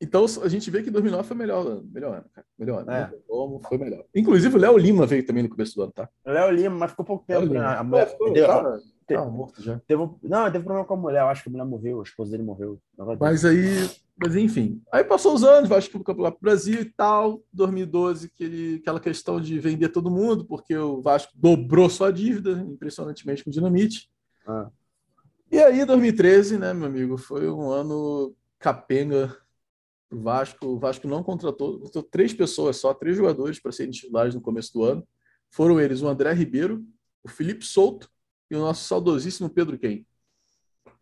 S1: Então a gente vê que 2009 foi melhor, melhor ano, cara. Melhor ano. É. Como foi melhor. Inclusive o Léo Lima veio também no começo do ano, tá?
S2: Léo Lima, mas ficou pouco tempo. Né? A mulher, é, ficou, deu, cara, te, morto já. Teve, não, teve problema com a mulher. Eu acho que a mulher morreu, a esposa dele morreu.
S1: Mas aí mas enfim, aí passou os anos, que foi lá para o Brasil e tal. 2012, aquele, aquela questão de vender todo mundo, porque o Vasco dobrou sua dívida, impressionantemente, com o Dinamite. Ah. E aí, 2013, né, meu amigo, foi um ano capenga o Vasco. O Vasco não contratou, contratou três pessoas só, três jogadores para serem titulares no começo do ano. Foram eles o André Ribeiro, o Felipe Souto e o nosso saudosíssimo Pedro Quem.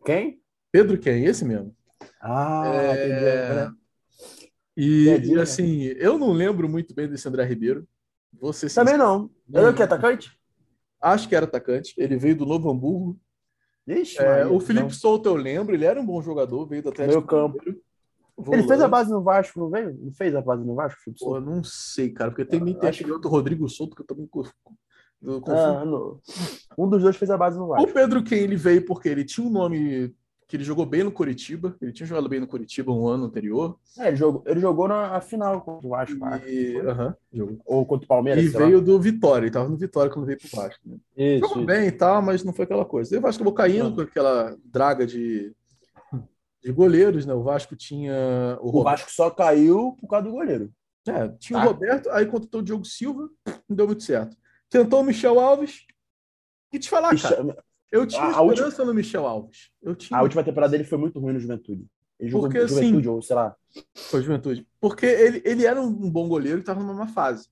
S2: Quem?
S1: Pedro Quem, esse mesmo.
S2: Ah, é...
S1: E, e, assim, eu não lembro muito bem desse André Ribeiro. Você
S2: Também não. Ele é o que? Atacante?
S1: Acho que era atacante. Ele veio do Novo Hamburgo.
S2: Ixi,
S1: é, o Felipe não. Souto, eu lembro, ele era um bom jogador, veio do Atlético.
S2: Meu campo. Ele fez a base no Vasco, não veio? Não fez a base no Vasco? Felipe
S1: Pô, não sei, cara, porque tem, ah, tem acho... outro Rodrigo Souto que eu também
S2: ah, um dos dois fez a base no Vasco.
S1: O Pedro quem ele veio porque ele tinha um nome que ele jogou bem no Curitiba. Ele tinha jogado bem no Curitiba um ano anterior.
S2: É, ele jogou, ele jogou na final contra o Vasco.
S1: E, uh -huh,
S2: Ou contra o Palmeiras.
S1: E veio lá. do Vitória. Ele estava no Vitória quando veio pro Vasco. Né? Isso, jogou isso. bem e tal, mas não foi aquela coisa. E o Vasco acabou caindo com aquela draga de, de goleiros, né? O Vasco tinha.
S2: O, o Vasco só caiu por causa do goleiro.
S1: É, tinha tá. o Roberto, aí contratou o Diogo Silva, não deu muito certo. Tentou o Michel Alves. E te falar, cara. Eu tinha a, esperança última... no Michel Alves. Eu tinha...
S2: A última temporada dele foi muito ruim no Juventude. Ele jogou Porque, Juventude, assim, ou sei lá.
S1: Foi Juventude. Porque ele, ele era um bom goleiro e estava numa fase.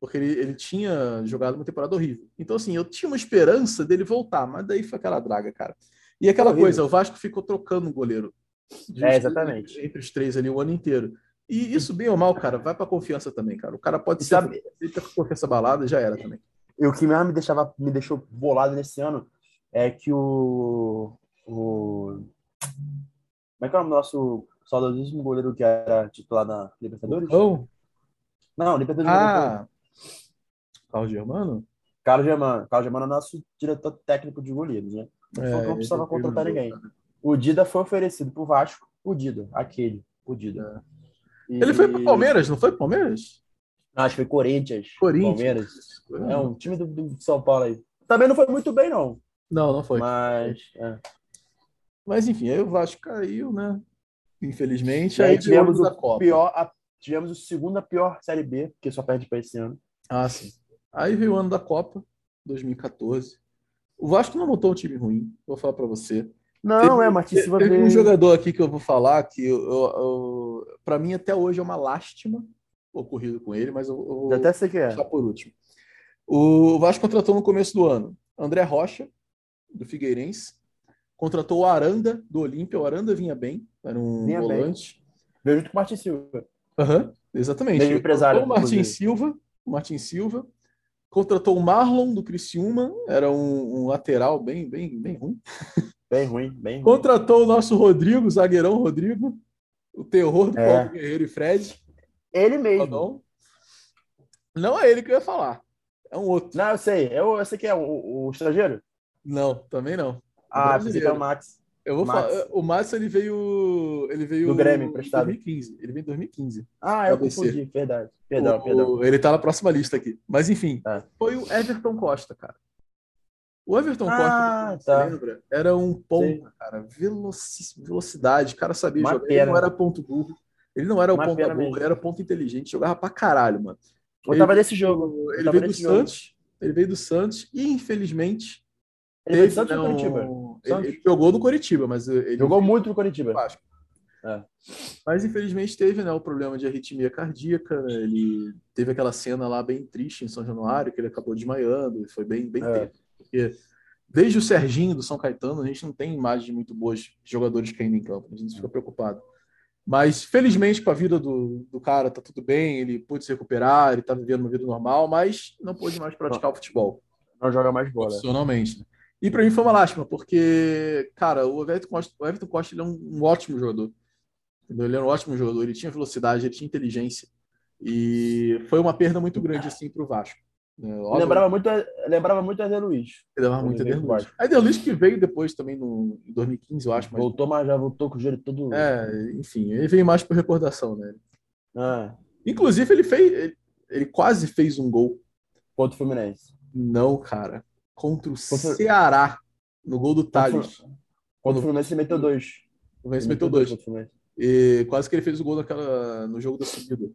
S1: Porque ele, ele tinha jogado uma temporada horrível. Então, assim, eu tinha uma esperança dele voltar, mas daí foi aquela draga, cara. E aquela horrível. coisa, o Vasco ficou trocando o goleiro.
S2: É, exatamente.
S1: Entre os três ali o ano inteiro. E isso, bem ou mal, cara, vai pra confiança também, cara. O cara pode ser. Sabe... Ele tá com confiança balada, já era também.
S2: E o que mais me, deixava, me deixou bolado nesse ano é que o, o como é que é o nosso saudosíssimo goleiro que era titular na Libertadores?
S1: Oh.
S2: Não, Libertadores.
S1: Ah, Carlos Germano?
S2: Carlos Germano. Carlos Germano é nosso diretor técnico de goleiros, né? Não, é, não precisava contratar ninguém. O Dida foi oferecido pro Vasco, o Dida, aquele, o Dida.
S1: É. E... Ele foi pro Palmeiras, não foi pro Palmeiras?
S2: Acho que foi Corinthians.
S1: Corinthians.
S2: Palmeiras. É um time do, do São Paulo aí. Também não foi muito bem, não.
S1: Não, não foi.
S2: Mas, é.
S1: Mas enfim, aí o Vasco caiu, né? Infelizmente.
S2: E aí, aí tivemos o Copa. pior, a, tivemos o segunda pior Série B, porque só perde para esse ano.
S1: Ah, sim. Aí veio o ano da Copa, 2014. O Vasco não montou um time ruim, vou falar para você.
S2: Não, teve, é, Martins Silva
S1: Teve um jogador aqui que eu vou falar que eu, eu, eu para mim até hoje é uma lástima ocorrido com ele, mas eu, eu vou
S2: até sei que é.
S1: por último. O Vasco contratou no começo do ano André Rocha, do Figueirense. Contratou o Aranda, do Olímpia. O Aranda vinha bem, era um vinha volante.
S2: Veio junto com o Martin Silva.
S1: Aham, exatamente.
S2: Mesmo empresário,
S1: o Martin. Silva, o Martin Silva. Contratou o Marlon do Criciúma, era um, um lateral bem, bem, bem ruim.
S2: Bem ruim, bem ruim.
S1: Contratou o nosso Rodrigo, zagueirão Rodrigo, o terror do
S2: É.
S1: Paulo Guerreiro e Fred.
S2: Ele mesmo.
S1: Rodon. Não é ele que eu ia falar, é um outro.
S2: Não, eu sei. Eu, eu sei que é o, o estrangeiro.
S1: Não, também não.
S2: Ah,
S1: brasileiro.
S2: que é o Max.
S1: Eu vou
S2: Max.
S1: falar, o Márcio ele veio, ele veio
S2: Do Grêmio,
S1: em
S2: emprestado.
S1: 2015. Ele veio em 2015.
S2: Ah, eu confundi. Verdade. Perdão,
S1: O-
S2: perdão.
S1: Ele tá na próxima lista aqui. Mas enfim,
S2: É.
S1: foi o Everton Costa, cara. O Everton
S2: Ah,
S1: Costa,
S2: tá.
S1: você lembra? Era um ponta, cara. Veloci- velocidade. O cara sabia
S2: Uma
S1: jogar. Ele não era ponto burro. Ele não era o
S2: Uma pena
S1: burro,
S2: mesmo.
S1: ele era ponto inteligente. Jogava pra caralho, mano.
S2: Eu tava nesse jogo. Eu
S1: Ele veio do
S2: jogo.
S1: Santos. Ele veio do Santos e, infelizmente.
S2: Ele
S1: teve,
S2: Santos
S1: né,
S2: Curitiba? Santos.
S1: Ele, ele jogou no Curitiba, mas ele
S2: Jogou muito no
S1: do
S2: Curitiba.
S1: Vasco.
S2: É.
S1: Mas infelizmente teve né, o problema de arritmia cardíaca. né, Ele teve aquela cena lá bem triste em São Januário, que ele acabou desmaiando, e foi bem, bem
S2: É.
S1: tenso. Porque desde o Serginho do São Caetano, a gente não tem imagens de muito boas de jogadores caindo em campo. A gente fica preocupado. Mas felizmente para a vida do, do cara tá tudo bem, ele pôde se recuperar, ele tá vivendo uma vida normal, mas não pôde mais praticar o futebol
S2: Não joga mais bola.
S1: profissionalmente. né? E para mim foi uma lástima, porque, cara, o Everton Costa, o Everton Costa ele é um, ótimo jogador. Entendeu? Ele era um ótimo jogador, ele tinha velocidade, ele tinha inteligência. E foi uma perda muito grande, assim, para o Vasco. né? Óbvio,
S2: Lembrava muito, lembrava muito a Zé Luiz.
S1: ele muito
S2: veio
S1: Eder Luiz. A Eder Luiz que veio depois também no, em 2015, eu acho. Mas,
S2: Voltou, mas já voltou com o joelho todo.
S1: é, enfim, ele veio mais por recordação, né?
S2: Ah,
S1: Inclusive, ele fez. Ele, ele quase fez um gol.
S2: contra o Fluminense.
S1: Não, cara. Contra o
S2: Contra-
S1: Ceará, no gol do Thales.
S2: Contra o Fluminense, meteu dois.
S1: O Fluminense meteu dois. E quase que ele fez o gol naquela, no jogo da subida.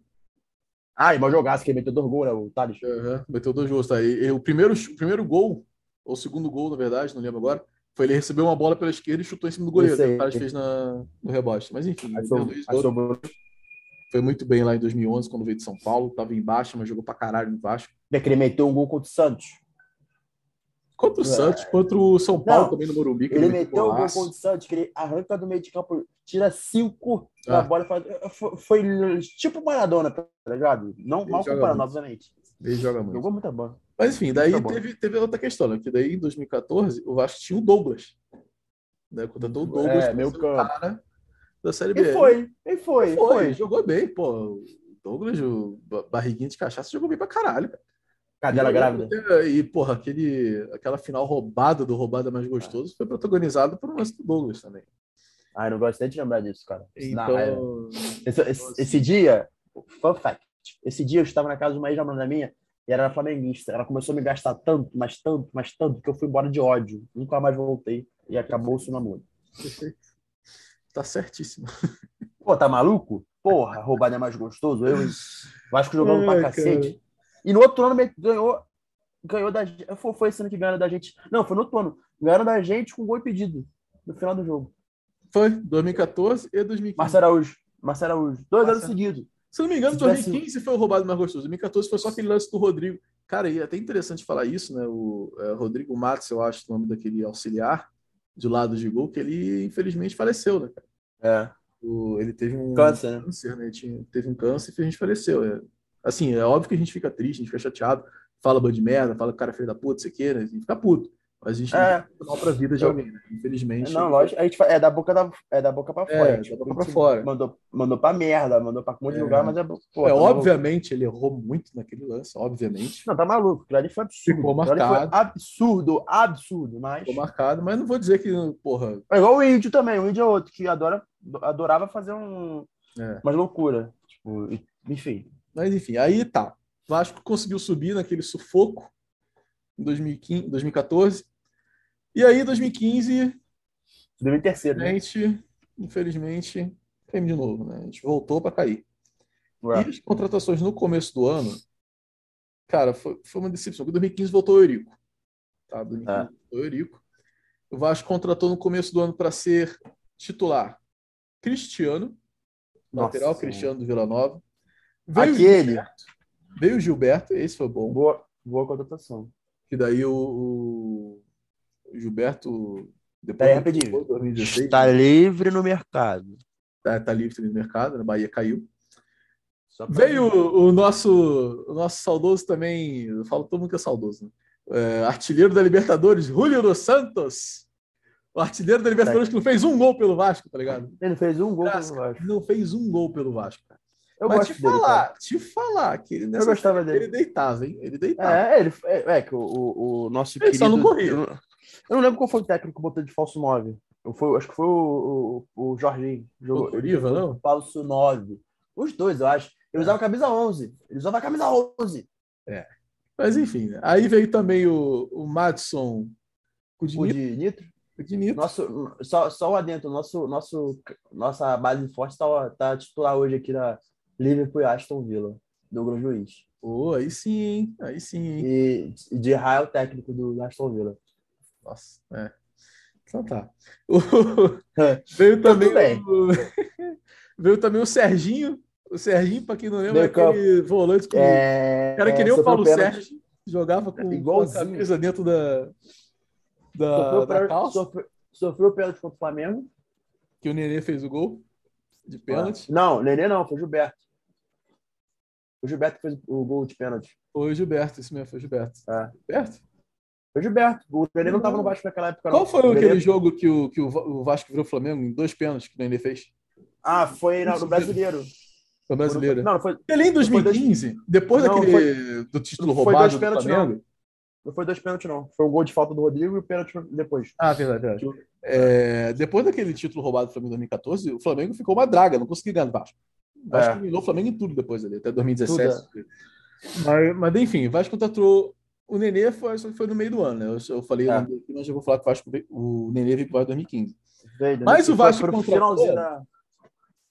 S2: Ah, e mal jogaço, que ele meteu dois gols, né? O Thales.
S1: Aham, meteu dois gols, tá? E, e o, primeiro, o primeiro gol, ou o segundo gol, na verdade, não lembro agora, foi ele recebeu uma bola pela esquerda e chutou em cima do goleiro.
S2: Aí.
S1: né? O Thales fez na, no rebote. Mas enfim, o
S2: foi,
S1: muito bem lá em 2011, quando veio de São Paulo. Tava em baixa, mas jogou pra caralho no Vasco.
S2: Ele meteu um gol contra o Santos.
S1: Contra o
S2: É.
S1: Santos, contra o São Paulo
S2: Não,
S1: também no Morumbi.
S2: Ele meteu um gol contra o Santos, que ele arranca do meio de campo, tira cinco
S1: Ah.
S2: da bola e faz. Foi, foi tipo Maradona, tá ligado? Não
S1: Ele
S2: mal
S1: muito.
S2: obviamente.
S1: Ele joga muito.
S2: Jogou muita bola.
S1: Mas enfim, daí
S2: Tá
S1: teve, teve outra questão, né? Que daí em 2014 o Vasco tinha o Douglas. Né? Contratou o Douglas
S2: É, meu
S1: o cara da Série B.
S2: E foi, e foi,
S1: Foi,
S2: foi.
S1: jogou bem, pô. O Douglas, o ba- barriguinha de cachaça, jogou bem pra caralho. cara.
S2: Cadela grávida.
S1: E, porra, aquele, aquela final roubada do Roubada Mais Gostoso foi protagonizado por um lance do Douglas também.
S2: Ai, não gosto nem de lembrar disso, cara. Raiva.
S1: Então,
S2: Esse, esse- esse dia, fun fact, esse dia eu estava na casa de uma ex-namorada minha e ela era flamenguista. Ela começou a me gastar tanto, mas tanto, mas tanto, que eu fui embora de ódio. Nunca mais voltei e acabou-se o namoro.
S1: tá certíssimo.
S2: Pô, tá maluco? Porra, roubada é mais gostoso. Eu e Vasco jogando
S1: Ai,
S2: pra cacete. E no outro ano ganhou, ganhou da gente. Foi, foi esse ano que ganharam da gente. Não, foi no outro ano. Ganharam da gente com gol impedido no final do jogo.
S1: Foi 2014 e 2015.
S2: Marcelo Araújo. Marcelo Araújo. Dois anos
S1: Marcelo.
S2: seguidos.
S1: Se não me engano,
S2: Se tivesse-
S1: 2015 foi o roubado mais gostoso. 2014 foi só aquele lance do Rodrigo. Cara, e é até interessante falar isso, né? O é, Rodrigo Matos, eu acho o nome daquele auxiliar de lado de gol, que ele infelizmente faleceu, né? cara?
S2: É.
S1: O- ele teve um
S2: Câncer, né?
S1: câncer, né? Tinha, teve um câncer e infelizmente faleceu. É, assim, é óbvio que a gente fica triste, a gente fica chateado, fala bando de merda, fala que o cara é filho da puta, você quer, né? A gente fica puto. Mas a gente não
S2: É.
S1: mal pra vida de alguém, né? Infelizmente.
S2: Não, lógico. A gente é da boca, da, é da boca pra
S1: É,
S2: fora.
S1: da
S2: Tipo,
S1: boca pra fora.
S2: Mandou, mandou pra merda, mandou pra um monte de
S1: É.
S2: lugar, mas é. Pô,
S1: É,
S2: tá maluco.
S1: obviamente, ele errou muito naquele lance, obviamente.
S2: Não, tá maluco. Aquilo ali foi absurdo.
S1: Ficou marcado.
S2: absurdo, absurdo. Mas.
S1: Ficou marcado, mas não vou dizer que, porra,
S2: É igual o índio também. O índio é outro que adora, adorava fazer um,
S1: é.
S2: umas loucuras. Tipo, enfim.
S1: Mas enfim, aí tá. Vasco conseguiu subir naquele sufoco em 2015, 2014. E aí, 2015,
S2: 2003,
S1: a
S2: né?
S1: gente, infelizmente, caímos de novo, né? A gente voltou para cair.
S2: Ué.
S1: E as contratações no começo do ano, cara, foi, foi uma decepção. Porque 2015 voltou o Eurico. Tá? 2015
S2: É.
S1: voltou o Eurico. O Vasco contratou no começo do ano para ser titular Cristiano, lateral
S2: Nossa.
S1: Cristiano do Vila Nova. Veio o
S2: Aquele.
S1: Gilberto, veio o Gilberto, esse foi bom.
S2: Boa, boa contratação.
S1: Que daí o, o- o Gilberto. Depois
S2: rapidinho.
S1: 2016,
S2: Está livre no mercado.
S1: tá, tá livre no mercado, na Bahia caiu. Veio o nosso, o nosso saudoso também, eu falo todo mundo que é saudoso, né? É, artilheiro da Libertadores, Julio dos Santos. O artilheiro da Libertadores que não fez um gol pelo Vasco, tá ligado?
S2: Ele fez um gol
S1: Graças,
S2: pelo Vasco.
S1: Não fez um gol pelo Vasco. cara.
S2: Eu
S1: Mas
S2: gosto
S1: te
S2: dele,
S1: falar,
S2: cara.
S1: te falar que ele,
S2: Eu
S1: nessa
S2: gostava
S1: ele
S2: dele.
S1: deitava, hein? Ele deitava.
S2: É, ele, é, é que o, o, o nosso
S1: Ele só não
S2: querido-
S1: corria.
S2: Eu, não- eu não lembro qual foi o técnico que botou de falso 9. Eu acho que foi o, o, o Jorginho. Jogou,
S1: O Coriva,
S2: ele
S1: não?
S2: Falso 9. Os dois, eu acho. Ele usava a camisa 11. Ele usava a camisa 11.
S1: Mas enfim, né? aí veio também o, o Madison
S2: O de Nitro.
S1: Kudinito.
S2: Nosso, só, só o adentro. Nosso, nosso, nossa base forte tá, tá titular hoje aqui na Liverpool e Aston Villa. Do Grão Juiz.
S1: Pô, aí sim, hein? Aí sim, hein?
S2: E de Raio, o técnico do Aston Villa.
S1: Nossa, é. Então tá. Veio
S2: Tudo
S1: também o... veio também o Serginho. O Serginho, pra quem não lembra,
S2: Meio
S1: aquele volante com
S2: É,
S1: cara que nem o Paulo
S2: pênalti.
S1: Sérgio, jogava com, com a
S2: Igualzinho.
S1: camisa dentro da, da,
S2: Sofreu,
S1: da
S2: pênalti-
S1: calça,
S2: sofreu, sofreu pênalti contra o Flamengo.
S1: que o Nenê fez o gol de pênalti.
S2: Não, Nenê não, foi o Gilberto. O Gilberto que fez o gol de pênalti.
S1: Foi o Gilberto, isso mesmo, foi o Gilberto.
S2: É.
S1: Gilberto?
S2: Foi o Gilberto. O Nenê não estava no Vasco naquela época.
S1: Qual
S2: não.
S1: foi
S2: O Nenê-
S1: aquele jogo que o, que o Va- o Vasco virou Flamengo em dois pênaltis que o Nenê fez?
S2: Ah, foi na- no brasileiro.
S1: Foi brasileiro.
S2: Não, não foi,
S1: Ele em 2015, depois
S2: Não,
S1: daquele do título
S2: não foi
S1: roubado
S2: dois
S1: do
S2: pênaltis,
S1: Flamengo.
S2: não foi dois pênaltis, não. Foi um gol de falta do Rodrigo e o pênalti depois.
S1: Ah, verdade, verdade. É, depois daquele título roubado do Flamengo em 2014, o Flamengo ficou uma draga, não conseguiu ganhar do Vasco. Vasco
S2: É.
S1: o Flamengo em tudo depois ali, até 2017.
S2: Tudo,
S1: Mas, mas enfim, o Vasco contratou. O Nenê foi, só que foi no meio do ano, né? Eu, eu falei,
S2: É.
S1: mas eu vou falar que o, Vasco o Nenê veio para 2015.
S2: Veio, né?
S1: Mas o
S2: Foi
S1: Vasco
S2: pro
S1: contratou-
S2: finalzinho da,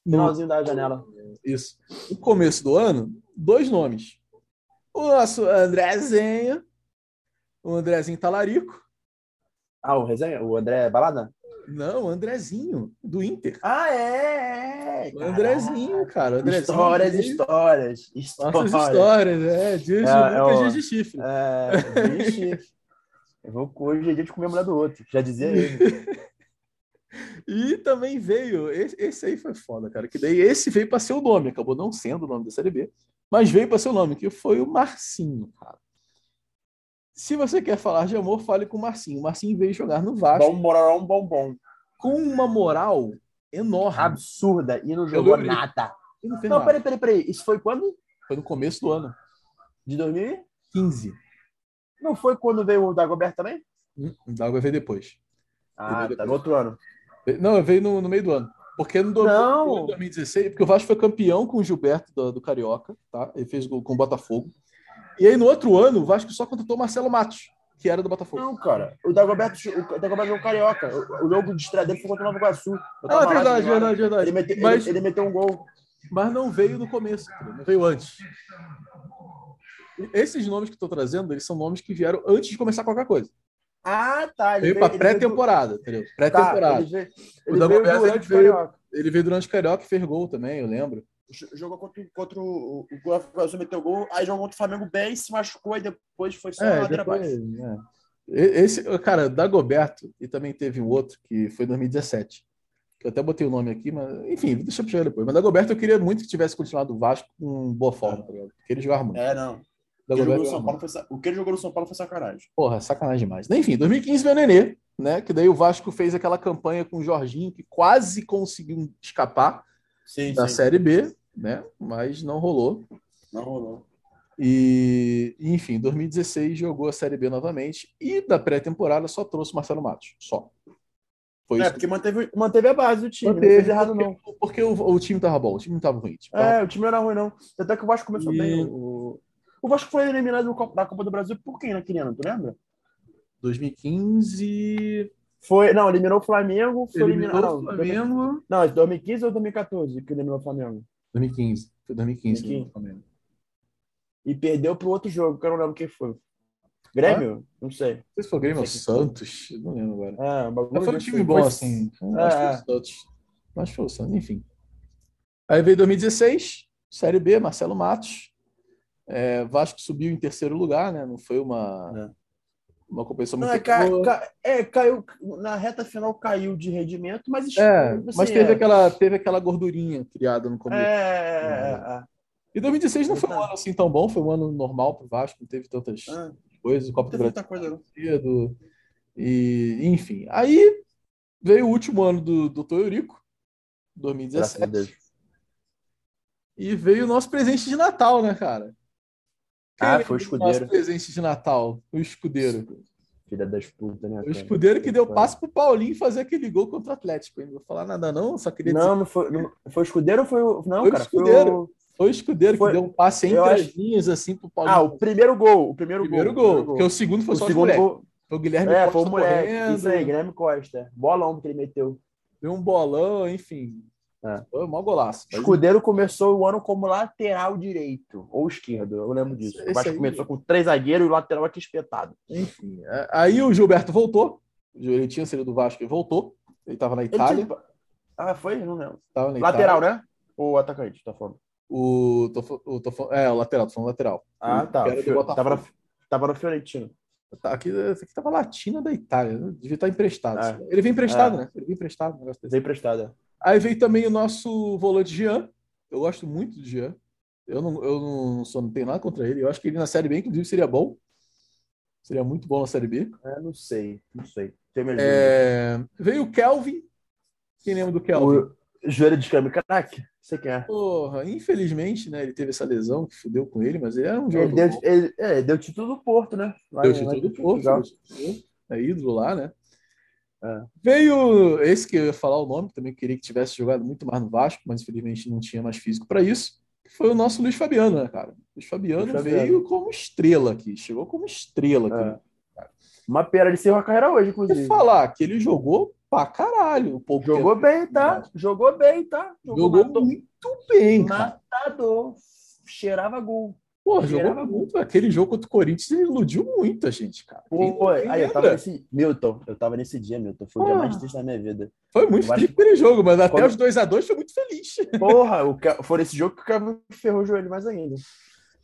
S2: finalzinho da janela.
S1: Isso. No começo do ano, dois nomes. O nosso Andrezinho, o Andrezinho Talarico.
S2: Ah, o resenha? O André Balada?
S1: Não, Andrezinho, do Inter.
S2: Ah, é! é
S1: O Andrezinho, cara. Andrezinho
S2: Histórias,
S1: veio-
S2: histórias, histórias.
S1: Nossas histórias, é. Dias de
S2: É, é
S1: luta,
S2: o-
S1: dias de chifre.
S2: É, vixe. Eu vou hoje é dia de mulher do outro. Já dizia ele.
S1: E também veio, esse, esse aí foi foda, cara. Que daí esse veio para ser o nome, acabou não sendo o nome da Série B, mas veio para ser o nome, que foi o Marcinho, cara. Se você quer falar de amor, fale com o Marcinho. O Marcinho veio jogar no Vasco
S2: Bom, morarão, bom, bom.
S1: com uma moral enorme.
S2: Absurda. E não jogou nada.
S1: Não fez
S2: Não,
S1: nada.
S2: peraí, peraí, peraí. Isso foi quando?
S1: Foi no começo do ano,
S2: De 2000?
S1: 15.
S2: Não foi quando veio o Dagobert também?
S1: Hum, O D'Água veio depois.
S2: Ah,
S1: veio
S2: tá no outro ano.
S1: Não, veio no, no meio do ano. Porque no, do-
S2: Não.
S1: no 2016, porque o Vasco foi campeão com o Gilberto do, do Carioca, tá? Ele fez gol com o Botafogo. E aí no outro ano, o Vasco só contratou o Marcelo Matos, que era do Botafogo.
S2: Não, cara. O Dagobert, o Dagobert jogou carioca. O, o jogo de estreia dele foi contra o Nova Iguaçu.
S1: Ah, verdade, verdade, verdade.
S2: Ele, mete-
S1: mas,
S2: ele, ele meteu um gol.
S1: mas não veio no começo, não veio antes. Esses nomes que eu tô trazendo, eles são nomes que vieram antes de começar qualquer coisa.
S2: Ah, tá.
S1: Veio para pré-temporada, entendeu?
S2: Tá,
S1: Pré-temporada.
S2: ele veio,
S1: O
S2: ele veio durante
S1: ele
S2: o
S1: veio-
S2: carioca.
S1: Ele veio durante o Carioca e fez gol também, eu lembro.
S2: Jogou contra, contra o, o Iguaçu, meteu gol. Aí jogou contra o Flamengo bem, se machucou e depois foi só
S1: É,
S2: ladeira
S1: depois, é. Esse, cara, Dagoberto, e também teve um outro que foi em 2017. Que eu até botei o nome aqui, mas enfim, deixa eu chegar depois. Mas Dagoberto eu queria muito que tivesse continuado o Vasco com boa forma, ligado? Porque ele jogava muito.
S2: É, não. O que, ele jogou
S1: Dagoberto
S2: no
S1: jogava
S2: São
S1: muito.
S2: Paulo sa- o que ele jogou no São Paulo foi sacanagem.
S1: Porra, sacanagem demais. Enfim, 2015 veio o Nenê, né? Que daí o Vasco fez aquela campanha com o Jorginho, que quase conseguiu escapar
S2: Sim,
S1: da Série B, né? Mas não rolou.
S2: Não rolou.
S1: E, enfim, 2016 jogou a Série B novamente e da pré-temporada só trouxe o Marcelo Matos. Só. Foi
S2: É,
S1: isso.
S2: porque manteve, manteve a base do time.
S1: Manteve,
S2: não fez errado, não.
S1: porque, porque o, o time tava bom, o time não tava ruim. Tipo,
S2: É, o time não era ruim, não. Até que o Vasco começou
S1: E-
S2: bem. O, o Vasco foi eliminado da Copa do Brasil por quem naquele ano, tu lembra?
S1: 2015.
S2: Foi, não, eliminou o Flamengo. Foi
S1: Eliminou
S2: eliminado.
S1: o Flamengo.
S2: não, é 2015 ou 2014 que eliminou o Flamengo?
S1: 2015. Foi 2015.
S2: 2015.
S1: o Flamengo.
S2: E perdeu pro outro jogo, que eu não lembro quem foi. Grêmio? Não sei.
S1: Não sei se foi o Grêmio ou. Santos. Não lembro agora.
S2: É, bagulho
S1: Mas foi um time bom, assim.
S2: É,
S1: Acho que foi o Santos. Acho que foi o Santos, enfim. Aí veio 2016, Série B, Marcelo Matos. É, Vasco subiu em terceiro lugar, né? Não foi uma, uma competição
S2: Não,
S1: muito
S2: é, ca-
S1: boa.
S2: ca- é, caiu. Na reta final caiu de rendimento, mas.
S1: É,
S2: assim,
S1: mas teve,
S2: é,
S1: aquela, teve aquela gordurinha criada no
S2: É,
S1: começo.
S2: é, é, é.
S1: E 2016 não foi um ano assim tão bom, foi um ano normal pro Vasco, não teve tantas
S2: Ah,
S1: coisas, o Copa do
S2: teve
S1: Brasil
S2: coisa, não.
S1: cedo, e enfim. Aí veio o último ano do Dr. Eurico,
S2: Graças a
S1: 2017,
S2: Deus.
S1: e veio o nosso presente de Natal, né, cara? Quem
S2: Ah,
S1: lembra
S2: foi o escudeiro.
S1: Nosso presente de Natal, o escudeiro.
S2: Filha das putas, né?
S1: O
S2: cara?
S1: escudeiro que deu passe pro Paulinho fazer aquele gol contra o Atlético. Não vou falar nada, não, só queria dizer
S2: Não, não foi, não, foi o escudeiro ou foi o. Não,
S1: Foi o
S2: cara.
S1: escudeiro.
S2: Foi o...
S1: Foi o escudeiro
S2: Foi-
S1: que deu um passe entre
S2: eu
S1: as
S2: acho-
S1: linhas, assim, pro Paulinho.
S2: Ah, o primeiro gol. O primeiro,
S1: primeiro
S2: gol.
S1: gol, porque o segundo foi
S2: O
S1: só
S2: segundo
S1: moleque.
S2: gol.
S1: Foi o Guilherme
S2: É,
S1: Costa
S2: foi o moleque.
S1: correndo,
S2: Isso aí, Guilherme Costa. Bolão que ele meteu.
S1: deu um bolão, enfim.
S2: É.
S1: Foi um maior golaço. Mas,
S2: Escudeiro começou o ano como lateral direito, ou esquerdo, eu lembro disso.
S1: Esse
S2: O Vasco
S1: aí-
S2: começou com três zagueiros e o lateral aqui espetado.
S1: enfim. é, Aí o Gilberto voltou. Ele tinha sido do Vasco e voltou. Ele estava na Itália.
S2: tinha- Ah, foi? Não lembro. Lateral,
S1: Itália.
S2: né? Ou atacante, tá falando?
S1: O, tô, o, tô é, o lateral, tô falando lateral.
S2: Ah,
S1: O
S2: tá. Tava, na, tava no Fiorentino.
S1: Tá, aqui, esse aqui tava Latina da Itália. né? Devia estar emprestado.
S2: É.
S1: Ele veio emprestado,
S2: É.
S1: né? Ele veio emprestado. um negócio desse.
S2: Veio emprestada.
S1: Aí veio também o nosso volante Jean. Eu gosto muito do Jean. Eu não, eu não, só não tenho nada contra ele. Eu acho que ele na Série B, inclusive, seria bom. Seria muito bom na Série B.
S2: É, não sei, não sei.
S1: É, veio o Kelvin. Quem lembra do Kelvin?
S2: O joelho de câmbio, craque? Você quer?
S1: Porra, infelizmente, né? Ele teve essa lesão que fudeu com ele, mas ele era um
S2: Ele
S1: jogador.
S2: deu,
S1: bom.
S2: ele, é, deu título do Porto, né? Lá
S1: Deu título
S2: lá
S1: do Porto, deu é ídolo lá, né?
S2: É.
S1: Veio esse que eu ia falar o nome, também queria que tivesse jogado muito mais no Vasco, mas infelizmente não tinha mais físico para isso. Foi o nosso Luiz Fabiano, né, cara? Luiz Fabiano,
S2: Luiz Fabiano.
S1: veio como estrela aqui, chegou como estrela aqui.
S2: É. Uma pena de ser uma carreira hoje,
S1: E
S2: inclusive.
S1: falar que ele jogou pra caralho. pouco
S2: Jogou
S1: tempo
S2: bem, tá? Jogou bem, tá?
S1: Jogou
S2: matou-
S1: muito bem, cara.
S2: matador. Cheirava gol.
S1: Pô, jogou muito. Aquele jogo contra o Corinthians ele iludiu muita gente, cara.
S2: Pô, aí eu tava nesse. Milton, eu tava nesse dia, Milton. Foi o dia
S1: Porra.
S2: mais triste da minha vida.
S1: Foi muito
S2: Eu acho
S1: triste aquele jogo, mas até
S2: Quando-
S1: os 2x2 foi muito feliz.
S2: Porra, o foi nesse jogo que o cara ferrou o joelho mais ainda.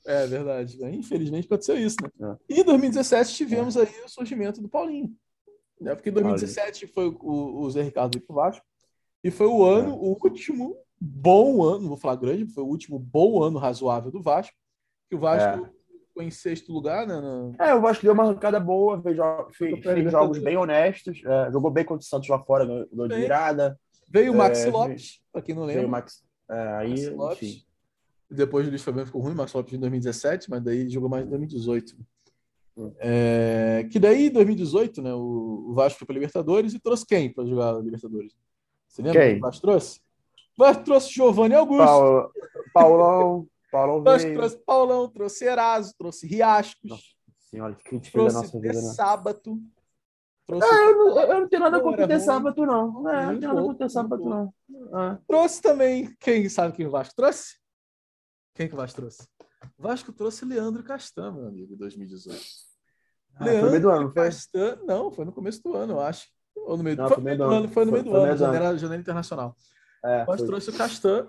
S1: É verdade. né? Infelizmente aconteceu isso, né?
S2: É.
S1: E em 2017 tivemos aí o surgimento do Paulinho. Né? Porque em 2017 foi o, o Zé Ricardo pro Vasco. E foi o ano,
S2: É.
S1: o último bom ano, não vou falar grande, foi o último bom ano razoável do Vasco. Que o Vasco ficou em sexto lugar, né? na-
S2: É, o Vasco deu uma arrancada boa, fez, fez-
S1: Foi
S2: fez jogos bem honestos, é, jogou bem contra o Santos lá fora, ganhou ganhou de virada.
S1: Veio o Maxi
S2: É,
S1: Lopes, pra quem não
S2: Veio o
S1: lembra.
S2: Max. é, aí,
S1: Maxi Lopes.
S2: enfim.
S1: Depois o Luiz Fabiano ficou ruim, o Max Lopes em 2017, mas daí jogou mais em 2018.
S2: Hum.
S1: É, que daí, em 2018, né, o, Vasco foi para Libertadores e trouxe quem para jogar Libertadores? Você lembra
S2: Quem?
S1: que o Vasco trouxe? O Vasco trouxe Giovanni Augusto,
S2: Paulo, Paulão, Paulão
S1: o Vasco
S2: veio.
S1: trouxe Paulão, trouxe Eraso, trouxe Riascos,
S2: Nossa Senhora, que crítica da
S1: trouxe
S2: nossa vida,
S1: De
S2: né?
S1: Sábato, trouxe,
S2: É, eu, não, eu não tenho nada contra o
S1: ruim.
S2: sábado, não. É, não tenho nada contra ter sábado,
S1: nem
S2: não. É.
S1: trouxe também, quem sabe quem o Vasco trouxe? Quem que o Vasco trouxe? O Vasco trouxe Leandro Castan, meu amigo, em 2018.
S2: Ah, foi no meio do ano, não foi?
S1: Castan, não, foi no começo do ano, eu acho. Ou no meio,
S2: Não,
S1: foi no meio do ano, foi no meio do ano,
S2: do
S1: janela, janela internacional.
S2: É,
S1: O Vasco
S2: foi.
S1: trouxe o Castan,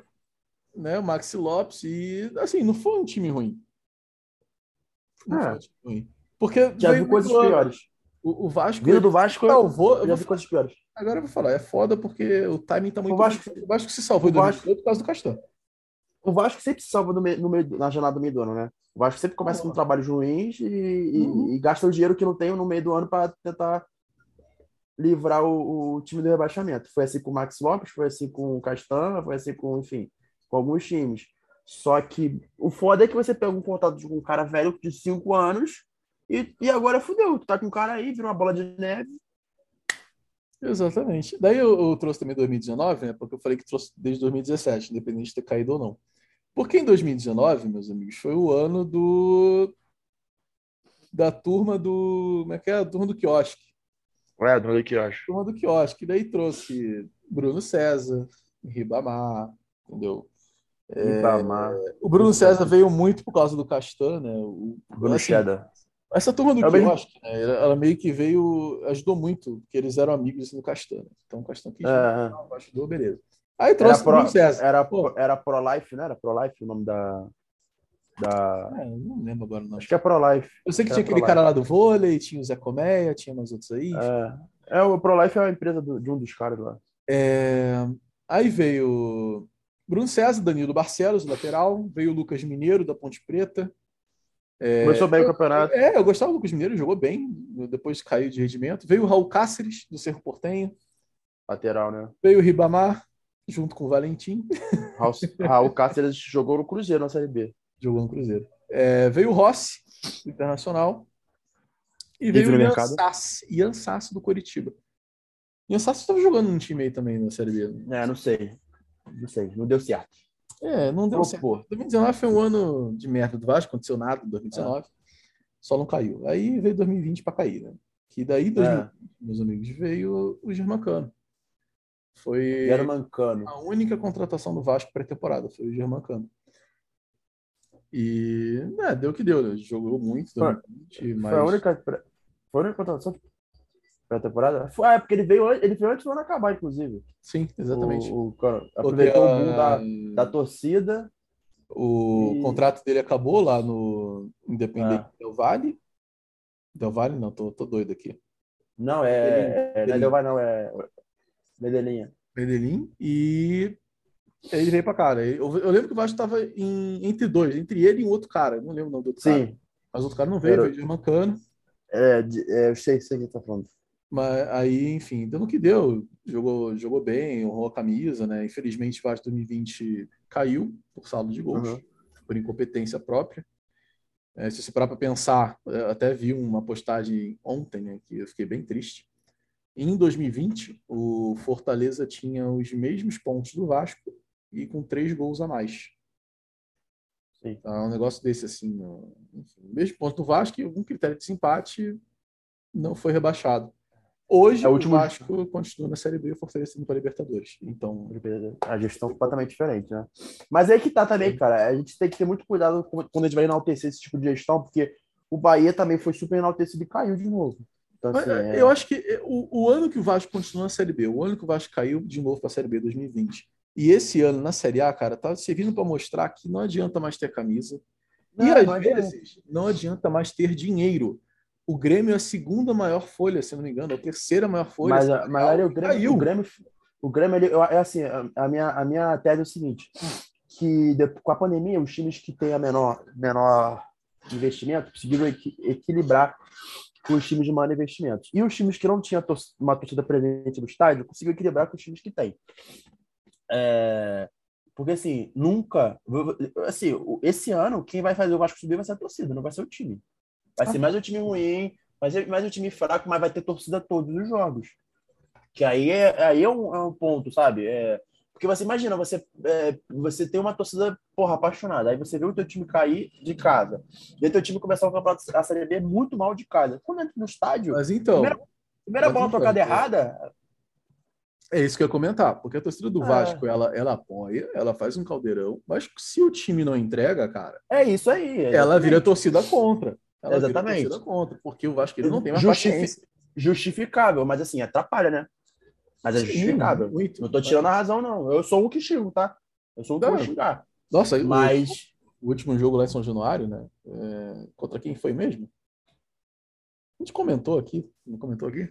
S1: né, o Maxi Lopes, e assim, não foi um time ruim. Não
S2: É.
S1: foi um time ruim. Porque
S2: Já vi coisas
S1: do ano.
S2: piores.
S1: O, o Vasco
S2: Vindo do Vasco,
S1: salvou.
S2: eu
S1: Eu
S2: já
S1: vou,
S2: vi coisas piores.
S1: agora eu vou falar, é foda porque o timing tá muito.
S2: O Vasco-
S1: o Vasco se salvou em
S2: o Vasco-
S1: 2018 por causa do Castan.
S2: O Vasco sempre se salva no meio, no meio- na jornada do meio do ano, né? O Vasco sempre começa com trabalhos ruins e, e-
S1: Uhum.
S2: e gasta o dinheiro que não tem no meio do ano para tentar livrar o, o time do rebaixamento. Foi assim com o Max Lopes, foi assim com o Castan, foi assim com, enfim, com alguns times. Só que o foda é que você pega um contato de um cara velho de 5 anos e, e agora fudeu. Tu tá com um cara aí, vira uma bola de neve.
S1: Exatamente. Daí eu, eu trouxe também 2019, né? Porque eu falei que trouxe desde 2017, independente de ter caído ou não. Porque em 2019, meus amigos, foi o ano do da turma do. Como é que é? A turma do quiosque.
S2: É, não é que eu acho.
S1: Turma do quiosque. Daí trouxe Bruno César, Ribamar, entendeu?
S2: Ribamar,
S1: O Bruno César veio muito por causa do Castan, né? O,
S2: Bruno
S1: assim,
S2: Cheddar.
S1: essa turma do
S2: É o mesmo-
S1: quiosque, né? Ela, ela meio que veio, ajudou muito, porque eles eram amigos assim, do Castan. né? Então o Castan quis,
S2: É.
S1: não, ajudou, beleza. Aí trouxe o
S2: pro-
S1: Bruno César.
S2: Era,
S1: Pô.
S2: era Pro-Life, né? Era Pro-Life o nome da. da...
S1: É, não lembro agora não.
S2: Acho que é Pro-Life.
S1: Eu sei que
S2: era
S1: tinha aquele cara lá do vôlei, tinha o Zé Colmeia, tinha mais outros aí.
S2: É, é o Pro-Life é a empresa do- de um dos caras lá.
S1: É, Aí veio Bruno César, Danilo Barcelos, lateral. Veio o Lucas Mineiro, da Ponte Preta.
S2: É, Começou bem
S1: eu,
S2: o campeonato.
S1: É, eu gostava do Lucas Mineiro, jogou bem, depois caiu de rendimento. Veio o Raul Cáceres, do Cerro Portenho.
S2: Lateral, né?
S1: Veio o Ribamar, junto com o Valentim.
S2: Raul, Raul Cáceres jogou no Cruzeiro na Série B.
S1: Jogou no Cruzeiro. É, veio o Rossi, do Internacional. E veio o Ian. Sassi, Ian Sassi, do Coritiba. Ian Sassi estava jogando num time aí também na Série B. né?
S2: É, não sei. Não sei, não deu certo.
S1: É, não deu
S2: Pô,
S1: certo.
S2: pô.
S1: 2019 foi um ano de merda do Vasco, aconteceu nada em 2019. Só não caiu. Aí veio 2020 para cair, né? Que daí, 2020, meus amigos, veio o Germancano. Foi
S2: Era mancano.
S1: a única contratação do Vasco pré-temporada, foi o Germancano. E é, deu o que deu, né? Jogou muito
S2: Foi-
S1: 2020, mas
S2: Foi a única. Foi a única contratação pra temporada? Foi, ah, é porque ele veio, ele veio antes do ano acabar, inclusive.
S1: sim, exatamente.
S2: O, o cara
S1: Porque
S2: aproveitou o boom da, da torcida.
S1: o
S2: e-
S1: contrato dele acabou lá no Independente
S2: Ah.
S1: Del Valle. Del Valle, não, tô, tô doido aqui.
S2: Não, é. é não é
S1: Medellín.
S2: Del Valle, não, é. Medellín.
S1: Medellín e ele veio pra cá. né? Eu, eu lembro que o Vasco estava entre dois, entre ele e um outro cara. Eu não lembro o nome do outro cara.
S2: Sim.
S1: Mas o outro cara não veio,
S2: Era-
S1: veio de Germancano.
S2: É, é, eu sei, sei o que você tá falando.
S1: Mas aí, enfim, deu no que deu. Jogou, jogou bem, honrou a camisa, né? Infelizmente, o Vasco 2020 caiu por saldo de gols,
S2: Uhum.
S1: por incompetência própria. É, se você parar para pensar, eu até vi uma postagem ontem, né? Que eu fiquei bem triste. Em 2020, o Fortaleza tinha os mesmos pontos do Vasco e com três gols a mais.
S2: Sim.
S1: Então, é um negócio desse, assim, enfim, mesmo ponto do Vasco e algum critério de desempate não foi rebaixado. Hoje,
S2: É o
S1: o
S2: último-
S1: Vasco continua na Série B e o Fortaleza indo para a Libertadores. Então,
S2: A gestão completamente diferente, né? Mas aí que tá também, cara. A gente tem que ter muito cuidado quando a gente vai enaltecer esse tipo de gestão, porque o Bahia também foi super enaltecido e caiu de novo. Então, assim, é-
S1: Eu acho que é, o, o ano que o Vasco continua na Série B, o ano que o Vasco caiu de novo para a Série B 2020, e esse ano na Série A, cara, tá servindo para mostrar que não adianta mais ter camisa.
S2: Não,
S1: e às
S2: não adianta.
S1: vezes não adianta mais ter dinheiro. O Grêmio é a segunda maior folha, se não me engano, é a terceira maior folha.
S2: Mas,
S1: salarial,
S2: mas olha, o
S1: e
S2: Grêmio,
S1: caiu.
S2: o Grêmio, o Grêmio ele, eu- é assim, a, a minha, a minha tese é o seguinte, que de- com a pandemia, os times que têm a menor, menor investimento conseguiram equi- equilibrar com os times de maior investimento. E os times que não tinham tor- uma torcida presente no estádio conseguiram equilibrar com os times que têm. É, porque assim, nunca, assim, o- esse ano quem vai fazer o Vasco subir vai ser a torcida, não vai ser o time. Vai ser mais um time ruim, vai ser mais um time fraco, mas vai ter torcida todos os jogos. Que aí é, aí é, um, é um ponto, sabe? É, porque você imagina, você, é, você tem uma torcida, porra, apaixonada. Aí você vê o teu time cair de casa. E aí teu time começar o campeonato, a Série B muito mal de casa. Quando entra no estádio,
S1: Mas então,
S2: Primeira- primeira
S1: mas
S2: bola
S1: então,
S2: tocada
S1: é.
S2: errada,
S1: é isso que eu ia comentar, porque a torcida do
S2: É.
S1: Vasco, ela, ela apoia, ela faz um caldeirão, mas se o time não entrega, cara,
S2: é isso aí.
S1: ela
S2: exatamente.
S1: vira torcida contra. Ela
S2: Exatamente.
S1: contra, porque o Vasco ele não tem mais
S2: Justifi-
S1: paciência.
S2: Justificável, mas assim, atrapalha, né? Mas é
S1: Sim,
S2: justificável.
S1: muito.
S2: Não tô tirando a razão, não. Eu sou um que xingo, tá? Eu sou um que vou xingar.
S1: Nossa, o-
S2: Mas.
S1: o último jogo lá em São Januário, né? É, contra quem foi mesmo? A gente comentou aqui, não comentou aqui?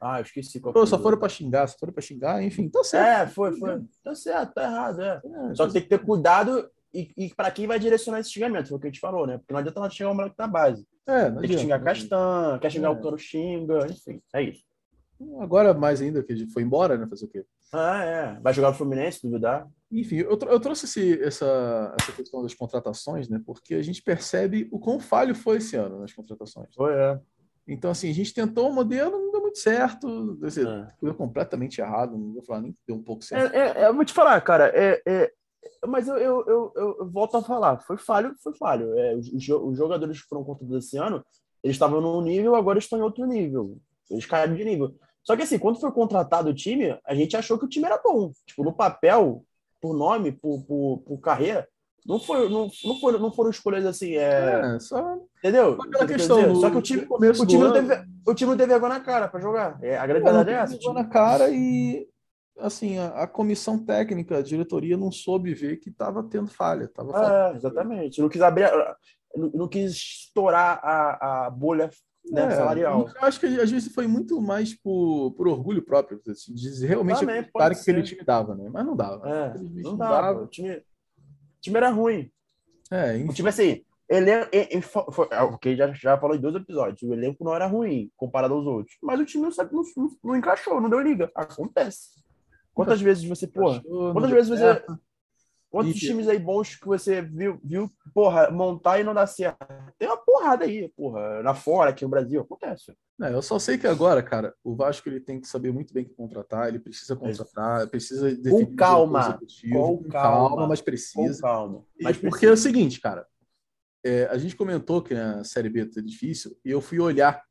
S2: Ah, eu esqueci qual
S1: Pô, só
S2: o
S1: foram para xingar, só foram para xingar, enfim, tá certo.
S2: É, foi, foi. Tá certo, tá errado, é.
S1: É,
S2: Só que tem que ter cuidado e, e para quem vai direcionar esse xingamento, foi o que a gente falou, né? Porque não adianta nós xingar o moleque da base.
S1: é, não
S2: Tem que
S1: adianta,
S2: xingar
S1: não
S2: Castan, quer xingar
S1: É.
S2: o Cano xinga, enfim, é isso.
S1: adianta. Agora mais ainda, que foi embora, né? Fazer o quê?
S2: Ah, é. Vai jogar o Fluminense, se duvidar.
S1: Enfim, eu, eu trouxe esse- essa, essa questão das contratações, né? Porque a gente percebe o quão falho foi esse ano nas contratações.
S2: Foi, é.
S1: Então, assim, a gente tentou um modelo, não deu muito certo,
S2: É.
S1: deu completamente errado, não vou falar nem que deu um pouco certo.
S2: É, é, eu vou te falar, cara, é, é- mas eu, eu, eu, eu volto a falar, foi falho, foi falho. É, os, os jo- os jogadores que foram contratados esse ano, eles estavam num nível, agora estão em outro nível. Eles caíram de nível. Só que assim, quando foi contratado o time, a gente achou que o time era bom. Tipo, no papel, por nome, por, por, por carreira, não, foi, não, não, foram, não foram escolhas assim, é,
S1: É, só
S2: entendeu?
S1: aquela questão.
S2: Só que o time, o time, não teve, o time não teve vergonha na cara para jogar. É, a grande
S1: Pô,
S2: verdade é essa. tipo,
S1: na cara e assim a, a comissão técnica, a diretoria não soube ver que estava tendo falha, faltando.
S2: É, exatamente. Não quis abrir, não, não quis estourar a, a bolha né,
S1: É,
S2: salarial.
S1: Eu acho que às vezes foi muito mais por, por orgulho próprio, assim, de realmente
S2: Também
S1: acreditar
S2: pode
S1: que aquele time dava, né? Mas não dava.
S2: É,
S1: Infelizmente
S2: não dava. O time, o time era ruim.
S1: É,
S2: O
S1: enfim.
S2: time, assim, elenco, e- e fo- foi, é, o que já, já falou em dois episódios. O elenco não era ruim comparado aos outros. Mas o time não, não, não encaixou, não deu liga. Acontece. Quantas vezes você, porra, quantas vezes você. Quantos
S1: E-
S2: times aí bons que você viu, viu, porra, montar e não dar certo? Tem uma porrada aí, porra, lá fora, aqui no Brasil, acontece.
S1: É, eu só sei que agora, cara, o Vasco ele tem que saber muito bem que contratar, ele precisa contratar, precisa definir um
S2: calma, com
S1: com
S2: calma,
S1: calma, mas
S2: Com
S1: precisa.
S2: calma.
S1: E
S2: Mas
S1: porque é o seguinte, cara, é, a gente comentou que a Série B tá difícil e eu fui olhar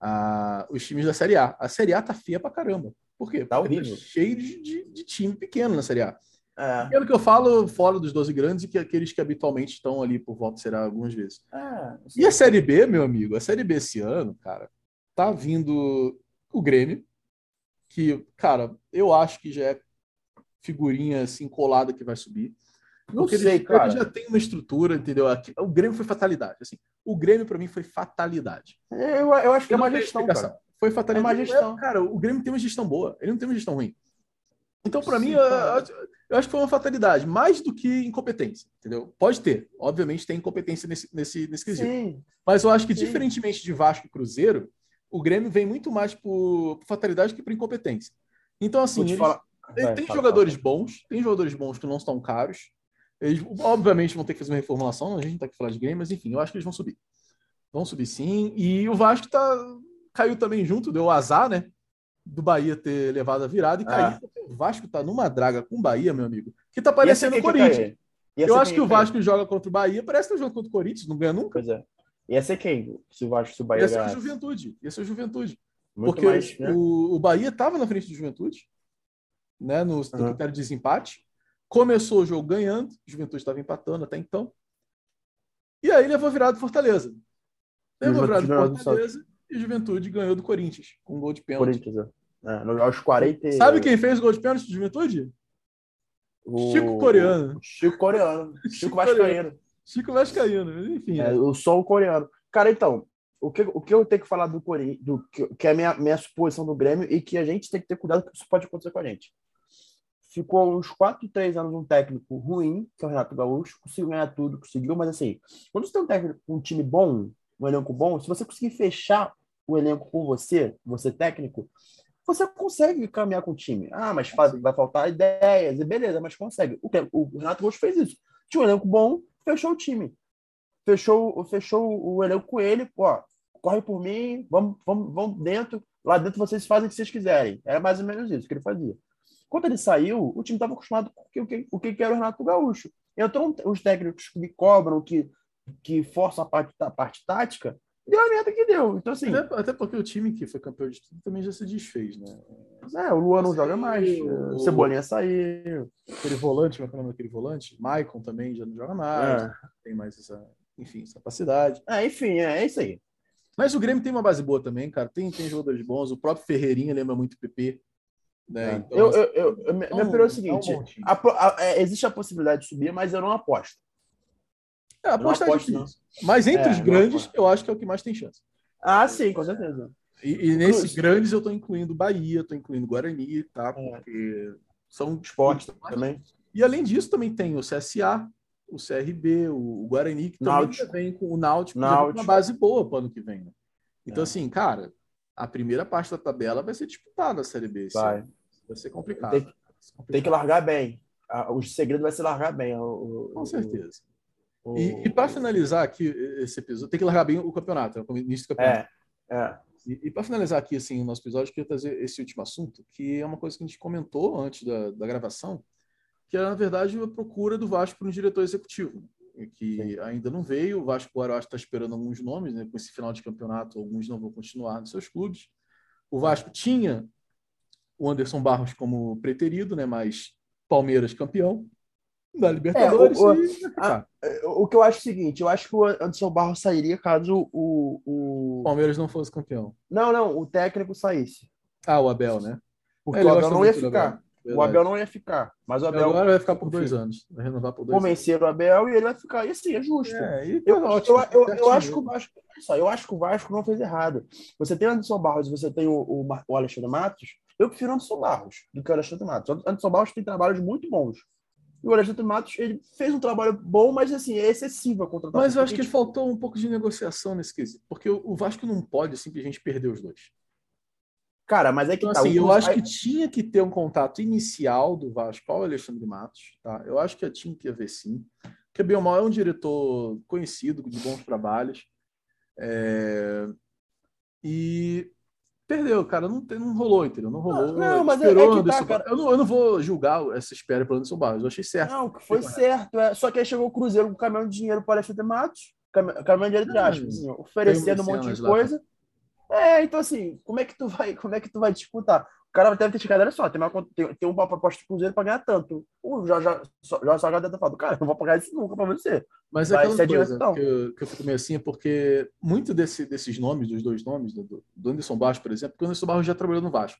S1: a- os times da Série A. A Série A tá feia pra caramba. Por quê?
S2: Tá
S1: Porque
S2: horrível.
S1: cheio de, de- de time pequeno na Série A.
S2: É,
S1: Pelo que eu falo, fora dos 12 grandes e que aqueles que habitualmente estão ali por volta será algumas vezes.
S2: é,
S1: E a Série B, meu amigo, a Série B esse ano, cara, tá vindo o Grêmio, que, cara, eu acho que já é figurinha assim colada que vai subir.
S2: Não
S1: Porque
S2: sei,
S1: ele,
S2: cara.
S1: já tem uma estrutura, entendeu? Aqui- o Grêmio foi fatalidade. Assim, o Grêmio, para mim, foi fatalidade.
S2: Eu, eu acho que é uma gestão, cara.
S1: Foi fatalidade.
S2: É uma gestão.
S1: Cara, o Grêmio tem uma gestão boa. Ele não tem uma gestão ruim. Então, para mim, eu, eu acho que foi uma fatalidade, mais do que incompetência, entendeu? Pode ter. Obviamente tem incompetência nesse, nesse, nesse quesito.
S2: Sim,
S1: Mas eu acho que,
S2: Sim.
S1: diferentemente de Vasco e Cruzeiro, o Grêmio vem muito mais por, por fatalidade que por incompetência. Então, assim, eles-
S2: falar.
S1: ele
S2: Vai,
S1: tem
S2: fala,
S1: jogadores bons, tem jogadores bons que não estão caros. Eles, obviamente, vão ter que fazer uma reformulação, a gente não tá aqui falando de Grêmio, mas enfim, eu acho que eles vão subir. Vão subir sim. E o Vasco tá, caiu também junto, deu azar, né? Do Bahia ter levado a virada e
S2: Ah.
S1: porque O Vasco tá numa draga com o Bahia, meu amigo, que tá parecendo o Corinthians. Eu acho que o? Vasco joga contra o Bahia, parece que tá jogando contra o Corinthians, não ganha nunca.
S2: Pois é. Ia ser quem? Se o Vasco, se o Bahia
S1: Ia ser o? Juventude. Ia ser o Juventude.
S2: Muito
S1: porque
S2: mais, né?
S1: o, o Bahia estava na frente do Juventude, né, no, no
S2: Uhum.
S1: critério de desempate. Começou o jogo ganhando, o Juventude estava empatando até então. E aí levou virado do Fortaleza. Levou virado Fortaleza e o Juventude ganhou do Corinthians, com um gol de pênalti.
S2: Corinthians, é. É, no- aos 40. e-
S1: Sabe quem fez o gol de pênalti do Juventude?
S2: o-
S1: Chico Coreano.
S2: Chico Coreano. Chico,
S1: Chico
S2: Vascaíno.
S1: Chico Vascaíno. Enfim,
S2: É,
S1: né?
S2: eu sou um coreano. Cara, então, o que, o que eu tenho que falar do Corinthians, do que, que é a minha, minha suposição do Grêmio e que a gente tem que ter cuidado que isso pode acontecer com a gente. Ficou uns 4, 3 anos um técnico ruim, que é o Renato Gaúcho, conseguiu ganhar tudo, conseguiu, mas assim, quando você tem um técnico, um time bom, um elenco bom, se você conseguir fechar o elenco com você, você técnico, você consegue caminhar com o time. Ah, mas vai faltar ideias, e beleza, mas consegue. O, o Renato Gaúcho fez isso. Tinha um elenco bom, fechou o time fechou, fechou o elenco com ele, ó, corre por mim, vamos, vamos, vamos dentro, lá dentro vocês fazem o que vocês quiserem. Era mais ou menos isso que ele fazia. Quando ele saiu, o time estava acostumado com o que, o que, o que era o Renato Gaúcho. Então, os técnicos que cobram, que, que forçam a parte, a parte tática, deu a merda que deu. Então, assim,
S1: Até, até porque o time que foi campeão de tudo também já se desfez, né?
S2: é, o Luan não joga mais, o Cebolinha saiu.
S1: Aquele volante, como é é o nome daquele volante? Maicon também já não joga mais,
S2: É.
S1: tem mais essa, enfim, essa capacidade.
S2: É, enfim, é, é isso aí.
S1: Mas o Grêmio tem uma base boa também, cara. Tem, tem jogadores bons. O próprio Ferreirinha lembra muito o PP. Né?
S2: É.
S1: Então,
S2: eu,
S1: assim,
S2: eu, eu, eu, minha
S1: é
S2: opinião é o
S1: é
S2: seguinte: a a- é, existe a possibilidade de subir, mas eu não aposto.
S1: É, aposta é
S2: aposto,
S1: difícil. Mas entre
S2: É,
S1: os
S2: não
S1: grandes, eu acho que é o que mais tem chance.
S2: Ah, sim, com certeza.
S1: E, e nesses grandes eu tô incluindo Bahia, tô incluindo Guarani, tá?
S2: É.
S1: Porque são
S2: Esporte
S1: clubes
S2: também.
S1: E além disso, também tem o CSA, o CRB, o Guarani, que também
S2: Náutico.
S1: já vem com o Náutico, com uma
S2: Náutico.
S1: base boa para o ano que vem. Né? Então,
S2: É.
S1: assim, cara, a primeira parte da tabela vai ser disputada a Série B.
S2: Vai.
S1: Vai ser complicado.
S2: Tem-
S1: Vai ser complicado.
S2: Tem que largar bem. O segredo vai ser largar bem. O-
S1: Com certeza.
S2: o-
S1: E, e para finalizar aqui esse episódio, tem que largar bem o campeonato, né, o início do campeonato.
S2: É, é.
S1: E, e para finalizar aqui assim, o nosso episódio, eu queria trazer esse último assunto, que é uma coisa que a gente comentou antes da, da gravação, que é, na verdade, a procura do Vasco para um diretor executivo, que
S2: Sim.
S1: ainda não veio. O Vasco agora eu acho que está esperando alguns nomes, né? com esse final de campeonato, alguns não vão continuar nos seus clubes. O Vasco tinha o Anderson Barros como preterido, né? mas Palmeiras campeão da Libertadores.
S2: É, o-
S1: e ficar.
S2: O que eu acho é o seguinte: eu acho que o Anderson Barros sairia caso o. o...
S1: Palmeiras não fosse campeão.
S2: Não, não, o técnico saísse.
S1: Ah, o Abel, né?
S2: Porque
S1: Ele
S2: o Abel não ia ficar.
S1: Abel.
S2: o Abel não ia ficar. Mas o Abel.
S1: Agora vai ficar por dois anos. Vai renovar por dois
S2: Convenceram o Abel e ele vai ficar. E assim, é justo.
S1: É, e
S2: Eu,
S1: tá ótimo,
S2: eu, eu, eu acho que o Vasco. Só, eu acho que o Vasco não fez errado. Você tem o Anderson Barros, você tem o, o Alexandre Matos. Eu prefiro o Anderson Barros do que o Alexandre Matos. O Anderson Barros tem trabalhos muito bons. E o Alexandre Matos, ele fez um trabalho bom, mas assim, é excessivo a contratação.
S1: Mas eu acho que
S2: Porque,
S1: faltou um pouco de negociação nesse quesito, porque o Vasco não pode simplesmente perder os dois.
S2: Cara, mas é que
S1: Então,
S2: tá.
S1: assim, eu acho que tinha que ter um contato inicial do Vasco ao Alexandre Matos, tá? Eu acho que tinha que haver sim. Porque bem ou mal é um diretor conhecido, de bons trabalhos. É, E perdeu, cara. Não, tem- não rolou, entendeu? Não rolou.
S2: Não, mas é-
S1: Esperou
S2: é tá, cara.
S1: Eu não, eu não vou julgar essa espera pelo Anderson Barros. Eu achei certo.
S2: Não, que foi certo. É. Só que aí chegou o Cruzeiro com um caminhão de dinheiro para o Alexandre Matos. Cam- Caminhão de dinheiro, entre
S1: Não,
S2: aspas, assim, oferecendo um monte de
S1: lá,
S2: coisa. É, então assim, como é que tu vai, como é que tu vai disputar? O cara deve ter chegado, olha só, tem uma, tem, tem uma proposta do Cruzeiro para ganhar tanto. O Jorge Jorge Salgado deve ter falado, cara, eu não vou pagar isso nunca para você.
S1: Mas é aquela coisa que eu, que eu fico meio assim é porque muito desse, desses nomes, dos dois nomes, do, do Anderson Barros, por exemplo, porque o Anderson Barros já trabalhou no Vasco.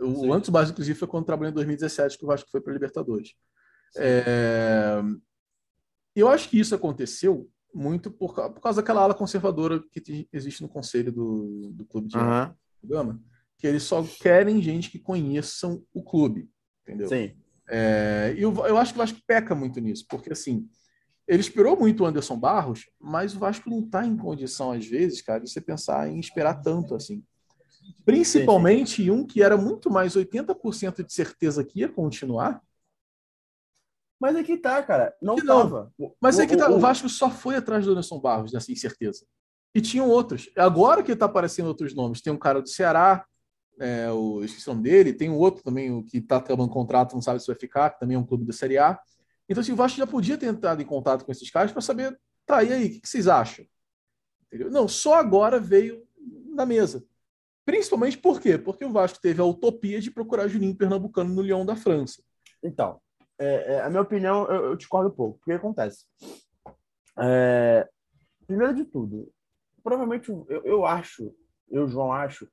S1: O,
S2: Sim.
S1: Anderson Barros, inclusive, foi quando trabalhou em 2017, que o Vasco foi para Libertadores. É, Eu acho que isso aconteceu muito por, por causa daquela ala conservadora que te- existe no conselho do, do clube de Gama, que eles só querem gente que conheçam o clube, entendeu?
S2: Sim.
S1: É, e eu, eu acho que o Vasco peca muito nisso, porque assim, ele esperou muito o Anderson Barros, mas o Vasco não está em condição, às vezes, cara, de você pensar em esperar tanto assim. Principalmente um que era muito mais 80% de certeza que ia continuar,
S2: Mas é que tá, cara. Não
S1: não.
S2: tava.
S1: mas é que tá, o
S2: o-
S1: Vasco só foi atrás do Anderson Barros nessa incerteza. E tinham outros. Agora que está aparecendo outros nomes, tem um cara do Ceará, é, o, esqueci o nome dele, tem um outro também, o que está acabando contrato, não sabe se vai ficar, que também é um clube da Série A. Então, assim, o Vasco já podia ter entrado em contato com esses caras para saber, tá, e aí, o que, que vocês acham? Entendeu? Não, só agora veio na mesa. Principalmente por quê? Porque o Vasco teve a utopia de procurar Juninho Pernambucano no Lyon da França.
S2: Então, é, é, a minha opinião, eu, eu discordo um pouco. O que acontece? É, primeiro de tudo, provavelmente eu, eu acho, eu, João, acho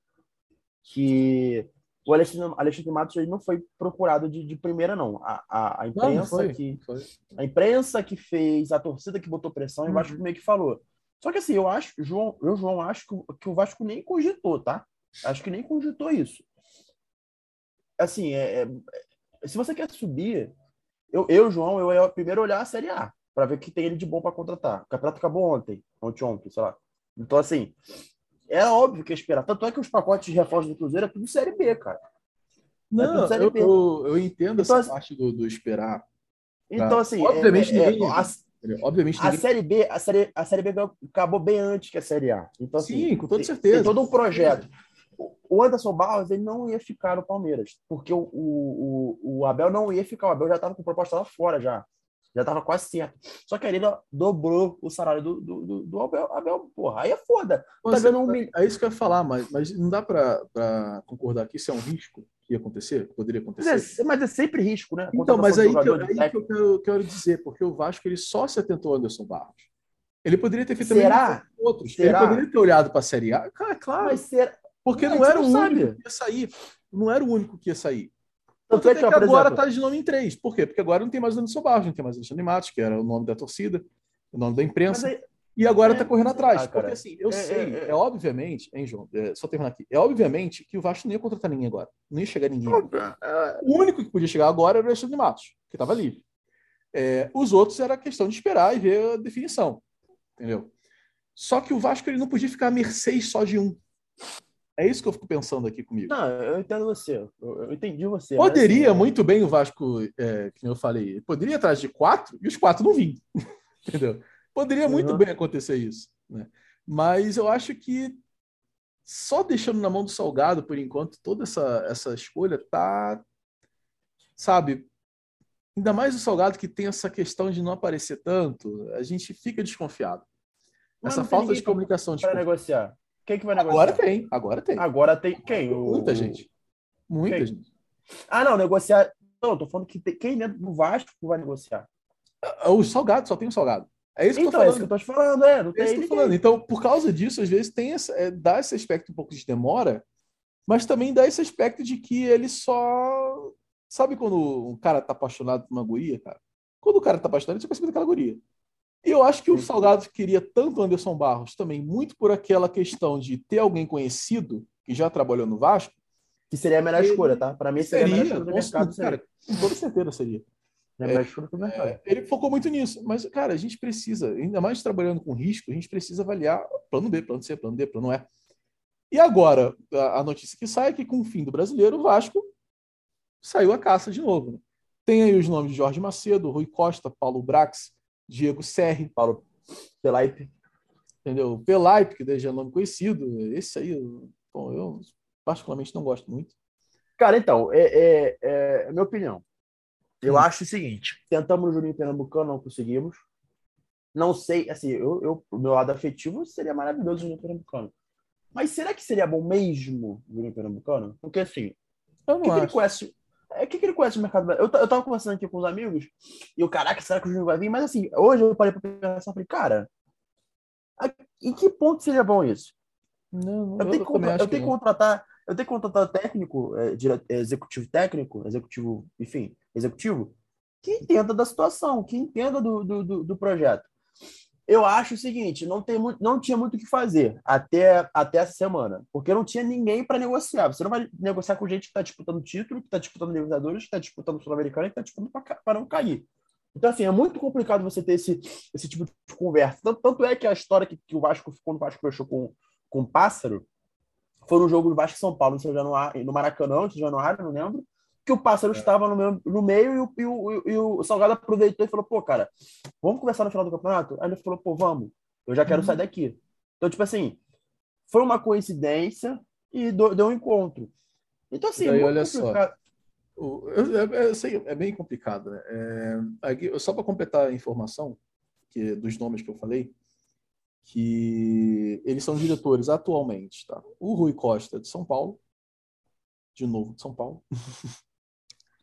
S2: que o Alexandre, Alexandre Matos ele não foi procurado de, de primeira, não. A, a, a
S1: Não, não
S2: imprensa
S1: foi,
S2: que
S1: foi.
S2: a imprensa que fez, a torcida que botou pressão, e o
S1: Uhum.
S2: Vasco meio que falou. Só que assim, eu acho, João, eu, João, acho que, o- que o Vasco nem cogitou, tá? Acho que nem cogitou isso. Assim, é, é- se você quer subir, eu, eu João, eu ia primeiro olhar a Série A, para ver o que tem ele de bom para contratar. O campeonato acabou ontem, ontem, ontem, sei lá. Então, assim, é óbvio que ia esperar. Tanto é que os pacotes de reforço do Cruzeiro é tudo Série B, cara.
S1: Não,
S2: tudo Série
S1: eu, eu, eu entendo
S2: Então,
S1: essa
S2: assim-
S1: parte do, do esperar.
S2: Então, assim,
S1: Obviamente,
S2: é- é-
S1: ninguém-
S2: a?
S1: Obviamente,
S2: A
S1: ninguém...
S2: série B, a série, a série B acabou bem antes que a série A. Então, assim,
S1: Sim, com toda certeza.
S2: Tem todo um projeto. O Anderson Barros ele não ia ficar no Palmeiras, porque o, o, o Abel não ia ficar. O Abel já estava com proposta lá fora já. Já estava quase certo. Só que aí ele dobrou o salário do, do, do, Abel. Abel, porra, aí é foda. Tá vendo um.
S1: É isso que eu ia falar, mas, mas não dá para concordar que isso é um risco que ia acontecer, que poderia
S2: Mas
S1: acontecer.
S2: é, mas é sempre risco, né?
S1: Então, mas aí, que eu, aí que eu quero, quero dizer, porque o Vasco ele só se atentou ao Anderson Barros. Ele poderia ter feito também
S2: Será?
S1: outros.
S2: Será?
S1: Ele poderia ter olhado para a Série A. Cara, claro,
S2: Mas será...
S1: porque
S2: Não,
S1: não,
S2: a
S1: era o único
S2: sabe.
S1: que ia sair. Não era o único que ia sair.
S2: Tanto é
S1: é
S2: que,
S1: agora
S2: exemplo,
S1: está de nome em três. Por quê? Porque agora não tem mais o Anderson Barros, não tem mais o Alexandre Matos, que era o nome da torcida, o nome da imprensa.
S2: aí-
S1: E agora
S2: É,
S1: está correndo atrás.
S2: lá,
S1: porque
S2: cara.
S1: assim, eu
S2: É,
S1: sei,
S2: é,
S1: é,
S2: é.
S1: obviamente, hein, João? É, só terminar aqui. É obviamente que o Vasco não ia contratar ninguém agora. Não ia chegar ninguém.
S2: é,
S1: O único que podia chegar agora era o Alexandre Matos, que estava livre. É, os outros era questão de esperar e ver a definição. Entendeu? Só que o Vasco ele não podia ficar à mercê só de um. É isso que eu fico pensando aqui comigo.
S2: Não, eu entendo você. Eu, eu entendi você. mas,
S1: Poderia
S2: assim,
S1: muito bem o Vasco, é, que eu falei, poderia atrás de quatro e os quatro não vinham. Entendeu? Poderia muito
S2: Uhum.
S1: bem acontecer isso. Né? Mas eu acho que só deixando na mão do Salgado, por enquanto, toda essa, essa escolha tá. Sabe? Ainda mais o Salgado que tem essa questão de não aparecer tanto, a gente fica desconfiado.
S2: Mas
S1: essa falta de comunicação.
S2: Para negociar. Quem que vai negociar?
S1: agora tem, agora tem.
S2: Agora tem quem? O-
S1: Muita gente. Muita
S2: Quem?
S1: gente.
S2: Ah, não, negociar. Não, eu tô falando que tem... quem dentro do Vasco vai negociar.
S1: O Salgado, só tem o Salgado. É isso que eu
S2: Então,
S1: tô
S2: é
S1: falando.
S2: isso que eu tô te falando, é. Não
S1: É
S2: tem
S1: isso que eu tô falando. Então, por causa disso, às vezes tem essa, é, dá esse aspecto um pouco de demora, mas também dá esse aspecto de que ele só Sabe quando um cara tá apaixonado por uma guria, cara? Quando o cara tá apaixonado, ele já percebe daquela guria. E eu acho que o Salgado queria tanto o Anderson Barros também, muito por aquela questão de ter alguém conhecido que já trabalhou no Vasco.
S2: Que seria a melhor escolha, tá? Para mim seria, seria, a melhor escolha do mercado.
S1: Cara, com toda certeza seria. É, é, ele focou muito nisso, mas, cara, a gente precisa, ainda mais trabalhando com risco, a gente precisa avaliar plano B, plano C, plano D, plano E. E agora, a, a notícia que sai é que, com o fim do brasileiro, o Vasco saiu a caça de novo. Né? Tem aí os nomes de Jorge Macedo, Rui Costa, Paulo Brax, Diego Serri.
S2: Paulo Pelaipe.
S1: Entendeu? Pelaipe, que já é nome conhecido. Esse aí, bom, eu particularmente não gosto muito.
S2: Cara, então, é, é, é, é minha opinião. Eu hum. acho o seguinte: tentamos no Juninho Pernambucano, não conseguimos. Não sei, assim, eu, eu, o meu lado afetivo seria maravilhoso o Juninho Pernambucano. Mas será que seria bom mesmo o Juninho Pernambucano? Porque, assim, o que, que, ele conhece? É, que, que ele conhece o mercado brasileiro? Eu, eu tava conversando aqui com os amigos e o caraca, será que o Juninho vai vir? Mas, assim, hoje eu parei pra pensar e falei, cara, em que ponto seria bom isso? Não, eu, tenho, que, eu tenho que contratar eu tenho que contratar técnico, é, é, executivo técnico, executivo, enfim, executivo, que entenda da situação, que entenda do, do, do projeto. Eu acho o seguinte, não, tem muito, não tinha muito o que fazer até, até essa semana, porque não tinha ninguém para negociar. Você não vai negociar com gente que está disputando título, que está disputando Libertadores, que está disputando Sul-Americana, que está disputando para não cair. Então, assim, é muito complicado você ter esse, esse tipo de conversa. Tanto, tanto é que a história que, que o Vasco, quando o Vasco fechou com, com o Pássaro, foi no jogo do Vasco São Paulo, no, Januário, no Maracanã, de Januário, não lembro, que o Pássaro é. estava no meio, no meio e, o, e, o, e o Salgado aproveitou e falou, pô, cara, vamos conversar no final do campeonato? Aí ele falou, pô, vamos, eu já quero uhum. sair daqui. Então, tipo assim, foi uma coincidência e deu um encontro. Então, assim,
S1: aí, olha complicado. só. O, eu, eu, eu, sei, é bem complicado, né? É, aqui, só para completar a informação que, dos nomes que eu falei, que eles são diretores atualmente, tá? O Rui Costa de São Paulo, de novo de São Paulo.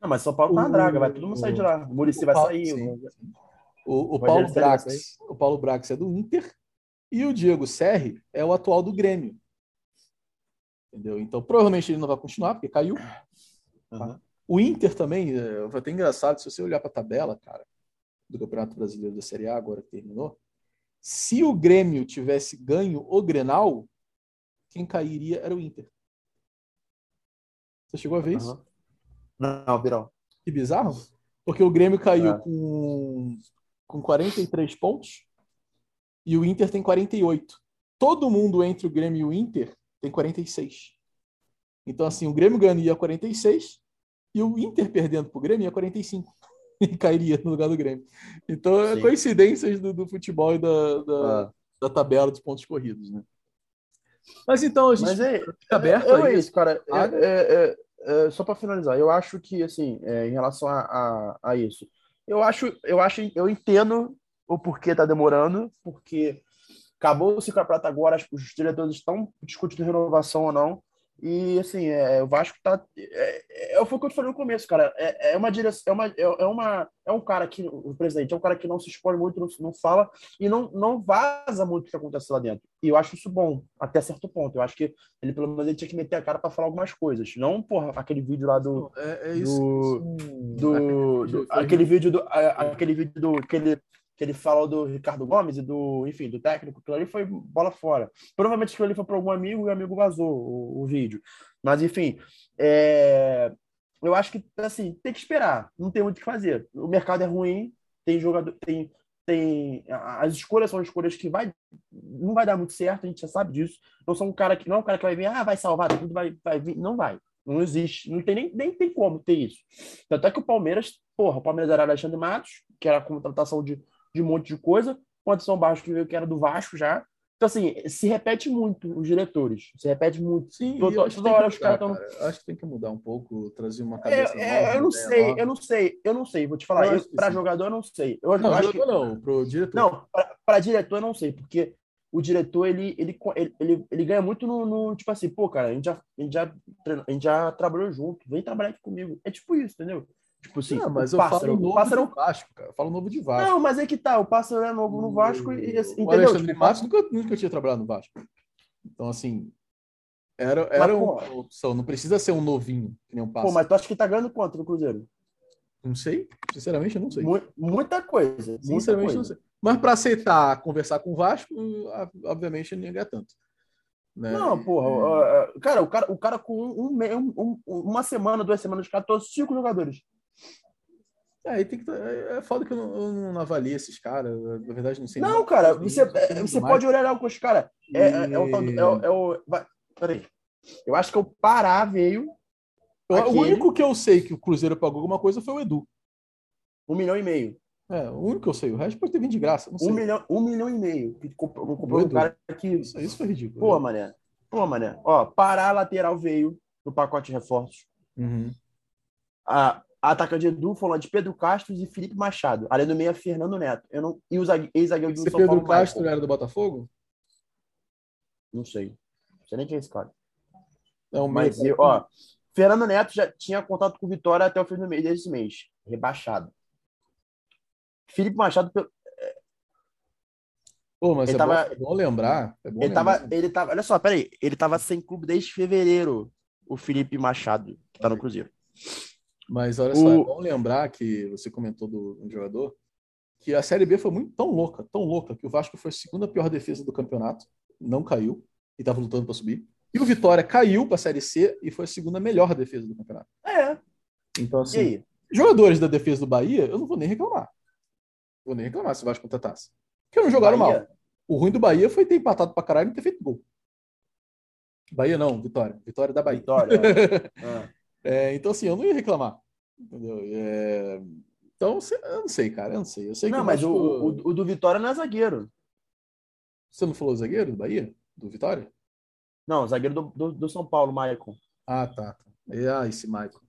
S2: Não, mas São Paulo tá na draga, vai todo mundo sair de lá. O Murici vai sair.
S1: O, o, o Paulo Brax, o Paulo Brax é do Inter e o Diego Serri é o atual do Grêmio. Entendeu? Então, provavelmente ele não vai continuar, porque caiu. Uhum. O Inter também, é, vai ter engraçado, se você olhar para a tabela, cara, do Campeonato Brasileiro da Série A, agora que terminou, se o Grêmio tivesse ganho o Grenal, quem cairia era o Inter. Você chegou a ver isso?
S2: Não, Birão.
S1: Que bizarro. Porque o Grêmio caiu é. com, com 43 pontos e o Inter tem 48. Todo mundo entre o Grêmio e o Inter tem 46. Então, assim, o Grêmio ganharia 46 e o Inter perdendo para o Grêmio ia 45. e cairia no lugar do Grêmio. Então, é coincidências do, do, futebol e da, da, ah. da, tabela dos pontos corridos, né? Mas então, a gente
S2: Mas é, fica aberto é, é, é isso, cara. É, é, é só para finalizar, eu acho que, assim, em relação a, a, a, isso, eu acho, eu acho, eu entendo o porquê tá demorando, porque acabou-se com a prata agora, os diretores estão discutindo renovação ou não. E assim, é, o Vasco tá. É, é, é, foi o que eu te falei no começo, cara. É, é uma direção, é uma, é, é, uma, é um cara que, o presidente, é um cara que não se expõe muito, não, não fala e não, não vaza muito o que acontece lá dentro. E eu acho isso bom, até certo ponto. Eu acho que ele, pelo menos, ele tinha que meter a cara para falar algumas coisas. Não, porra, aquele vídeo lá do.
S1: É, é isso. Do,
S2: do, do, aquele vídeo do. Aquele vídeo do. Que ele que ele falou do Ricardo Gomes e do, enfim, do técnico, aquilo ali foi bola fora. Provavelmente aquilo ali foi para algum amigo e o amigo vazou o, o vídeo. Mas, enfim, é... eu acho que, assim, tem que esperar, não tem muito o que fazer. O mercado é ruim, tem jogador, tem, tem as escolhas são escolhas que vai não vai dar muito certo, a gente já sabe disso. Não são um cara que não é um cara que vai vir, ah, vai salvar tudo, vai, vai vir, não vai. Não existe, não tem nem, nem tem como ter isso. Tanto é que o Palmeiras, porra, o Palmeiras era Alexandre Matos, que era a contratação de de um monte de coisa, o Anderson Barros que veio que era do Vasco já. Então, assim, se repete muito os diretores. Se repete muito.
S1: Sim, toda, toda hora os caras estão. Acho que tem que mudar um pouco, trazer uma cabeça.
S2: É, é, nova, eu não sei, nova. eu não sei, eu não sei, vou te falar. Para jogador, eu não sei. Eu,
S1: não,
S2: acho
S1: que... não, pro diretor.
S2: Não, para diretor, eu não sei, porque o diretor ele, ele, ele, ele, ele ganha muito no, no, Tipo assim, pô, cara, a gente, já, a, gente já, a gente já trabalhou junto, vem trabalhar aqui comigo. É tipo isso, entendeu? Tipo assim,
S1: não, mas eu pássaro, falo novo pássaro... de Vasco, cara. Eu falo novo de Vasco.
S2: Não, mas é que tá, o pássaro é novo no Vasco e assim,
S1: entendeu? O Alexandre tipo, Matos nunca, nunca tinha trabalhado no Vasco. Então, assim, Era, era mas, uma pô, opção, não precisa ser um novinho, que nem um passo.
S2: Pô, mas tu acha que tá ganhando quanto no Cruzeiro?
S1: Não sei, sinceramente eu não sei.
S2: Muita coisa.
S1: Sinceramente
S2: muita coisa.
S1: não sei. Mas para aceitar conversar com o Vasco, obviamente não ia ganhar tanto.
S2: Né? Não, porra. Cara, o cara, o cara com um, um, um, uma semana, duas semanas de cara, todos cinco jogadores.
S1: É, aí tem que. É, é foda que eu não, eu não avalio esses caras. Na verdade, não sei.
S2: Não, cara, você, é, você pode olhar com os caras. É, é, é, o, é, o, é o. Peraí. Eu acho que o Pará veio.
S1: Aquele... O único que eu sei que o Cruzeiro pagou alguma coisa foi o Edu.
S2: Um milhão e meio.
S1: É, o único que eu sei. O resto pode ter vindo de graça.
S2: Um milhão, um milhão e meio. Que comprou, comprou um cara que.
S1: Isso, isso foi ridículo.
S2: Pô, né? mané. Pô, mané. Ó, Pará lateral veio no pacote de reforços.
S1: Uhum.
S2: A, a atacante Edu falando de Pedro Castro e Felipe Machado. Além do meia, Fernando Neto. Eu não... E o ex-zagueiro
S1: do São Paulo. Pedro Castro Michael. era do Botafogo?
S2: Não sei. Não sei nem quem é esse cara.
S1: É um
S2: Mas, eu, ó, Fernando Neto já tinha contato com o Vitória até o fim do mês desse mês. Rebaixado. Felipe Machado.
S1: Pô, mas ele é, tava, bom, é bom lembrar. É bom
S2: ele, lembrar. Tava, ele tava. Olha só, peraí. Ele tava sem clube desde fevereiro, o Felipe Machado, que tá no Cruzeiro.
S1: Mas olha só, o... é bom lembrar que você comentou do, do jogador que a Série B foi muito tão louca, tão louca, que o Vasco foi a segunda pior defesa do campeonato, não caiu e estava lutando para subir. E o Vitória caiu para a Série C e foi a segunda melhor defesa do campeonato.
S2: É.
S1: Então, assim, jogadores da defesa do Bahia, eu não vou nem reclamar. Vou nem reclamar se o Vasco contratasse. Porque não jogaram Bahia. mal. O ruim do Bahia foi ter empatado pra caralho e não ter feito gol. Bahia não, Vitória. Vitória da Bahia.
S2: Vitória.
S1: é, então, assim, eu não ia reclamar. Entendeu? É... Então, eu não sei, cara. Eu não sei. Eu sei
S2: não, mas o, o, o, do Vitória não é zagueiro.
S1: Você não falou zagueiro do Bahia? Do Vitória?
S2: Não, zagueiro do, do, do São Paulo, Maicon.
S1: Ah, tá. tá. Ah, esse Maicon.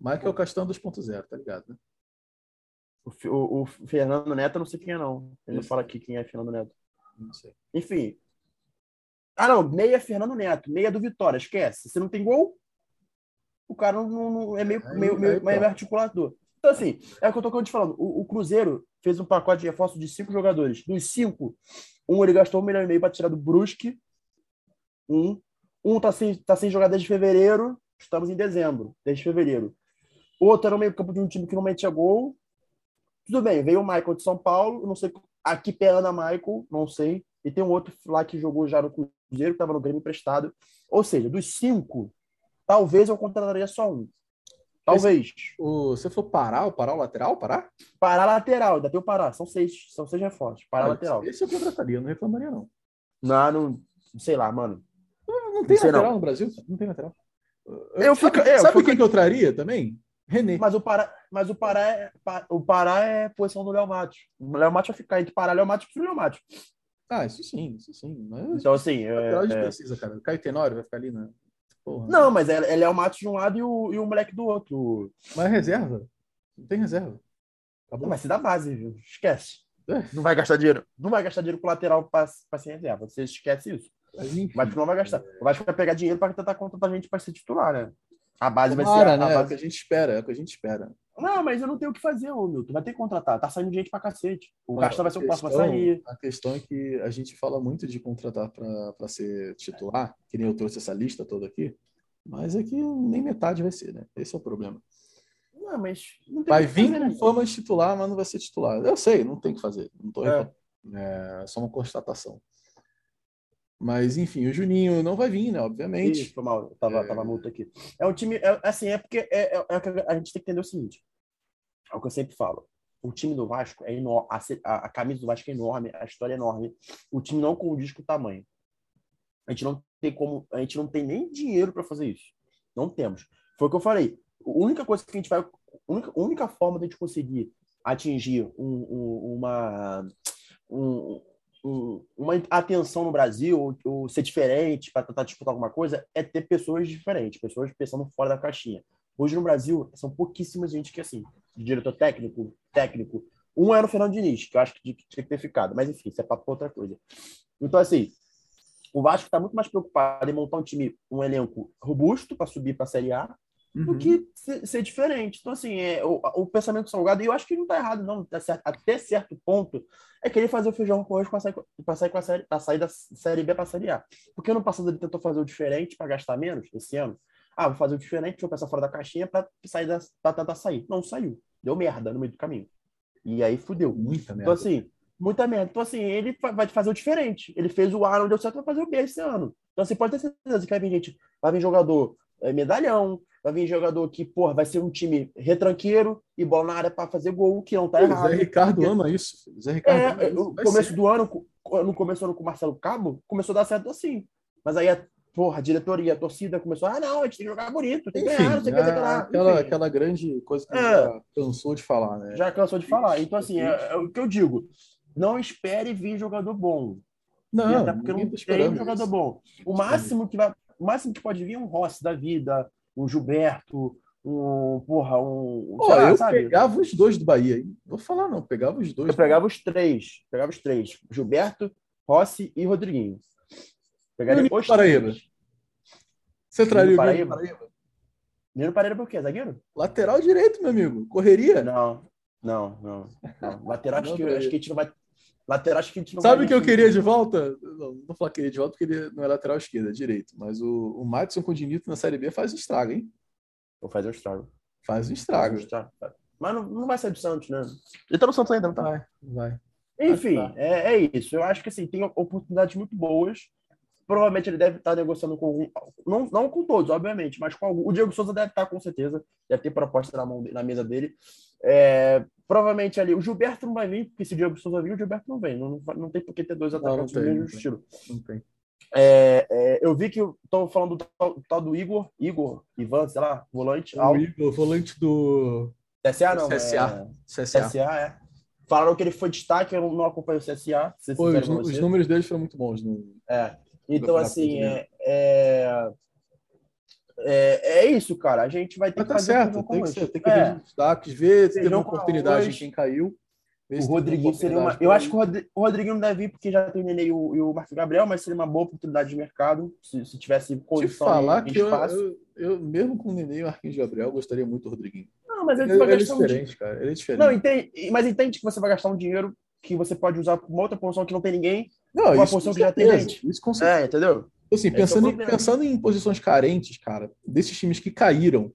S1: Maicon é o Castão 2.0, tá ligado, né?
S2: O, o, o, Fernando Neto, eu não sei quem é, não. Ele não fala aqui quem é Fernando Neto.
S1: Não sei.
S2: Enfim. Ah, não. Meia Fernando Neto. Meia do Vitória. Esquece. Você não tem gol? O cara não, não é meio, aí, meio, meio, meio tá. articulador. Então, assim, é o que eu tô te falando. O, o, Cruzeiro fez um pacote de reforço de cinco jogadores. Dos cinco, um ele gastou um milhão e meio para tirar do Brusque. Um. Um tá sem, tá sem jogar desde fevereiro. Estamos em dezembro, desde fevereiro. Outro era no meio campo de um time que não metia gol. Tudo bem, veio o Michael de São Paulo, não sei a que pé anda Michael, não sei. E tem um outro lá que jogou já no Cruzeiro, que estava no Grêmio emprestado. Ou seja, dos cinco, talvez eu contrataria só um. Talvez.
S1: Esse, o, você for parar, o parar o lateral, parar?
S2: Parar lateral, ainda tem o parar. São seis, são seis reforços. Parar ah, lateral.
S1: Esse eu contrataria, não reclamaria, não.
S2: Não, não, sei lá, mano.
S1: Não, não tem não lateral não. no Brasil? Não tem lateral.
S2: Eu, eu fico,
S1: sabe,
S2: eu,
S1: sabe fico... quem que eu traria também? René.
S2: Mas o Pará, mas o Pará é, o Pará é posição do Léo Matos. O Léo Matos vai ficar entre Pará, Léo Matos e Léo Matos.
S1: Ah, isso sim, isso sim. Mas,
S2: então, assim.
S1: É, é... precisa, cara. O Caio Tenório vai ficar ali, né?
S2: Porra, não, mas é, é Léo Matos de um lado e o, e o moleque do outro.
S1: Mas é reserva. Não tem reserva.
S2: Acabou. Mas se dá base, viu? Esquece. É. Não vai gastar dinheiro. Não vai gastar dinheiro com lateral para ser reserva. Você esquece isso. Mas, enfim, Mas não vai gastar. O Vasco vai pegar dinheiro para tentar contratar gente para ser titular, né? A base Tomara, vai ser. A,
S1: né?
S2: base... É
S1: o que a gente espera, é o que a gente espera.
S2: Não, mas eu não tenho o que fazer, ô Milton. Vai ter que contratar. Tá saindo gente pra cacete. O gasto vai ser o próximo a sair.
S1: A questão é que a gente fala muito de contratar para ser titular, que nem eu trouxe essa lista toda aqui, mas é que nem metade vai ser, né? Esse é o problema.
S2: Não, mas.
S1: Não vai vir com né? fama de titular, mas não vai ser titular. Eu sei, não tem que fazer. Não tô é. é só uma constatação. Mas, enfim, o Juninho não vai vir, né? Obviamente. Isso,
S2: foi mal. tava, é... tava multa aqui. É um time, é, assim, é porque é, é, é, a gente tem que entender o seguinte. É o que eu sempre falo. O time do Vasco é enorme. A, a, camisa do Vasco é enorme, a história é enorme. O time não condiz com o tamanho. A gente não tem como, a gente não tem nem dinheiro para fazer isso. Não temos. Foi o que eu falei. A única coisa que a gente vai, a única, única forma de a gente conseguir atingir um, um, uma, um, uma atenção no Brasil, ou, ou ser diferente para tentar disputar alguma coisa, é ter pessoas diferentes, pessoas pensando fora da caixinha. Hoje no Brasil, são pouquíssimas gente que é assim, diretor técnico, técnico. Um era o Fernando Diniz, que eu acho que tinha que ter ficado, mas enfim, isso é para outra coisa. Então, assim, o Vasco está muito mais preocupado em montar um time, um elenco robusto para subir para a Série A, uhum. do que ser, ser, diferente. Então, assim, é, o, o pensamento salgado, e eu acho que não tá errado, não, tá certo, até certo ponto, é querer fazer o feijão com arroz para sair, pra sair, com a série, pra sair da série B para série A. Porque ano passado ele tentou fazer o diferente para gastar menos, esse ano. Ah, vou fazer o diferente, vou pensar fora da caixinha para sair da, pra tentar sair. Não saiu. Deu merda no meio do caminho. E aí fudeu.
S1: Muita
S2: então,
S1: merda.
S2: Então, assim, muita merda. Então, assim, ele vai fazer o diferente. Ele fez o A, não deu certo, vai fazer o B esse ano. Então, você pode ter certeza que vai vir gente, vai vir jogador é, medalhão, vai vir jogador que, porra, vai ser um time retranqueiro e bola na área para fazer gol, que não tá
S1: Pô,
S2: errado.
S1: Zé Ricardo porque... ama isso. Zé Ricardo
S2: é, ama isso. começo ser. do ano, no começo do ano com o Marcelo Cabo, começou a dar certo assim. Mas aí a, porra, a diretoria, a torcida começou, ah, não, a gente tem que jogar bonito, tem que
S1: Enfim,
S2: ganhar, não sei o que,
S1: aquela, aquela grande coisa que é, já cansou de falar, né?
S2: Já cansou de falar. Então, assim, é, é o que eu digo. Não espere vir jogador bom.
S1: Não,
S2: até porque não tá tem jogador isso. bom. O máximo que vai, o máximo que pode vir é um Rossi da vida, um Gilberto, um, porra, um.
S1: Pô, lá, eu sabe? pegava os dois do Bahia, hein? Vou falar, não, pegava os dois.
S2: Eu pegava os três. Pegava os três. Gilberto, Rossi e Rodriguinho.
S1: Pegaria os Paraíba. Três. Você traria o
S2: Paraíba? Paraíba? Nino Paraíba por quê? Zagueiro?
S1: Lateral direito, meu amigo. Correria?
S2: Não, não, não. não. Lateral, não, acho, que, acho que a gente não vai. Lateral, acho que a gente não
S1: Sabe o que eu queria de volta? Não, não vou falar que queria de volta porque ele não é lateral esquerda, é direito. Mas o, o Madison com o Dinito na Série B faz um estrago, hein?
S2: Vou fazer um estrago.
S1: Faz um estrago. Faz um estrago.
S2: Mas não, não vai sair do Santos, né? Ele tá no Santos ainda, não tá?
S1: Vai, vai.
S2: Enfim, é, é isso. Eu acho que assim, tem oportunidades muito boas. Provavelmente ele deve estar negociando com não, não com todos, obviamente, mas com algum. O Diego Souza deve estar com certeza, deve ter proposta na, mão, na mesa dele. É, provavelmente ali. O Gilberto não vai vir, porque se o Diego Souza vir, o Gilberto não vem. Não, não, não tem por que ter dois atacantes do mesmo estilo.
S1: Não tem.
S2: É, é, eu vi que estão falando do tal, tal, do Igor, Igor, Ivan, sei lá, volante.
S1: O alto. Igor, volante do.
S2: CSA, não.
S1: CSA.
S2: É... CSA. CSA, é. Falaram que ele foi destaque, eu não acompanho o CSA.
S1: Pô, os, os, números deles foram muito bons. No...
S2: É. Então, assim, é, é, é, é, isso, cara. A gente vai ter
S1: Mas
S2: que
S1: tá
S2: fazer
S1: certo, tem que, ser, tem que ver os destaques, ver se teve uma oportunidade em quem caiu.
S2: O Rodriguinho seria uma. Eu acho que o Rodriguinho não deve vir porque já tem o Nenê e o, e o Marcos Gabriel, mas seria uma boa oportunidade de mercado se, se tivesse
S1: condição. Te falar que eu, eu, eu, mesmo com o Nenê e o Marquinhos Gabriel, gostaria muito do Rodriguinho.
S2: Não, mas ele,
S1: ele, ele é diferente, um... cara. Ele é diferente.
S2: Não, entende, mas entende que você vai gastar um dinheiro que você pode usar para uma outra posição que não tem ninguém,
S1: não,
S2: uma posição que já tem gente.
S1: Isso com certeza.
S2: É, entendeu?
S1: Assim, pensando, em, pensando em posições carentes, cara, desses times que caíram,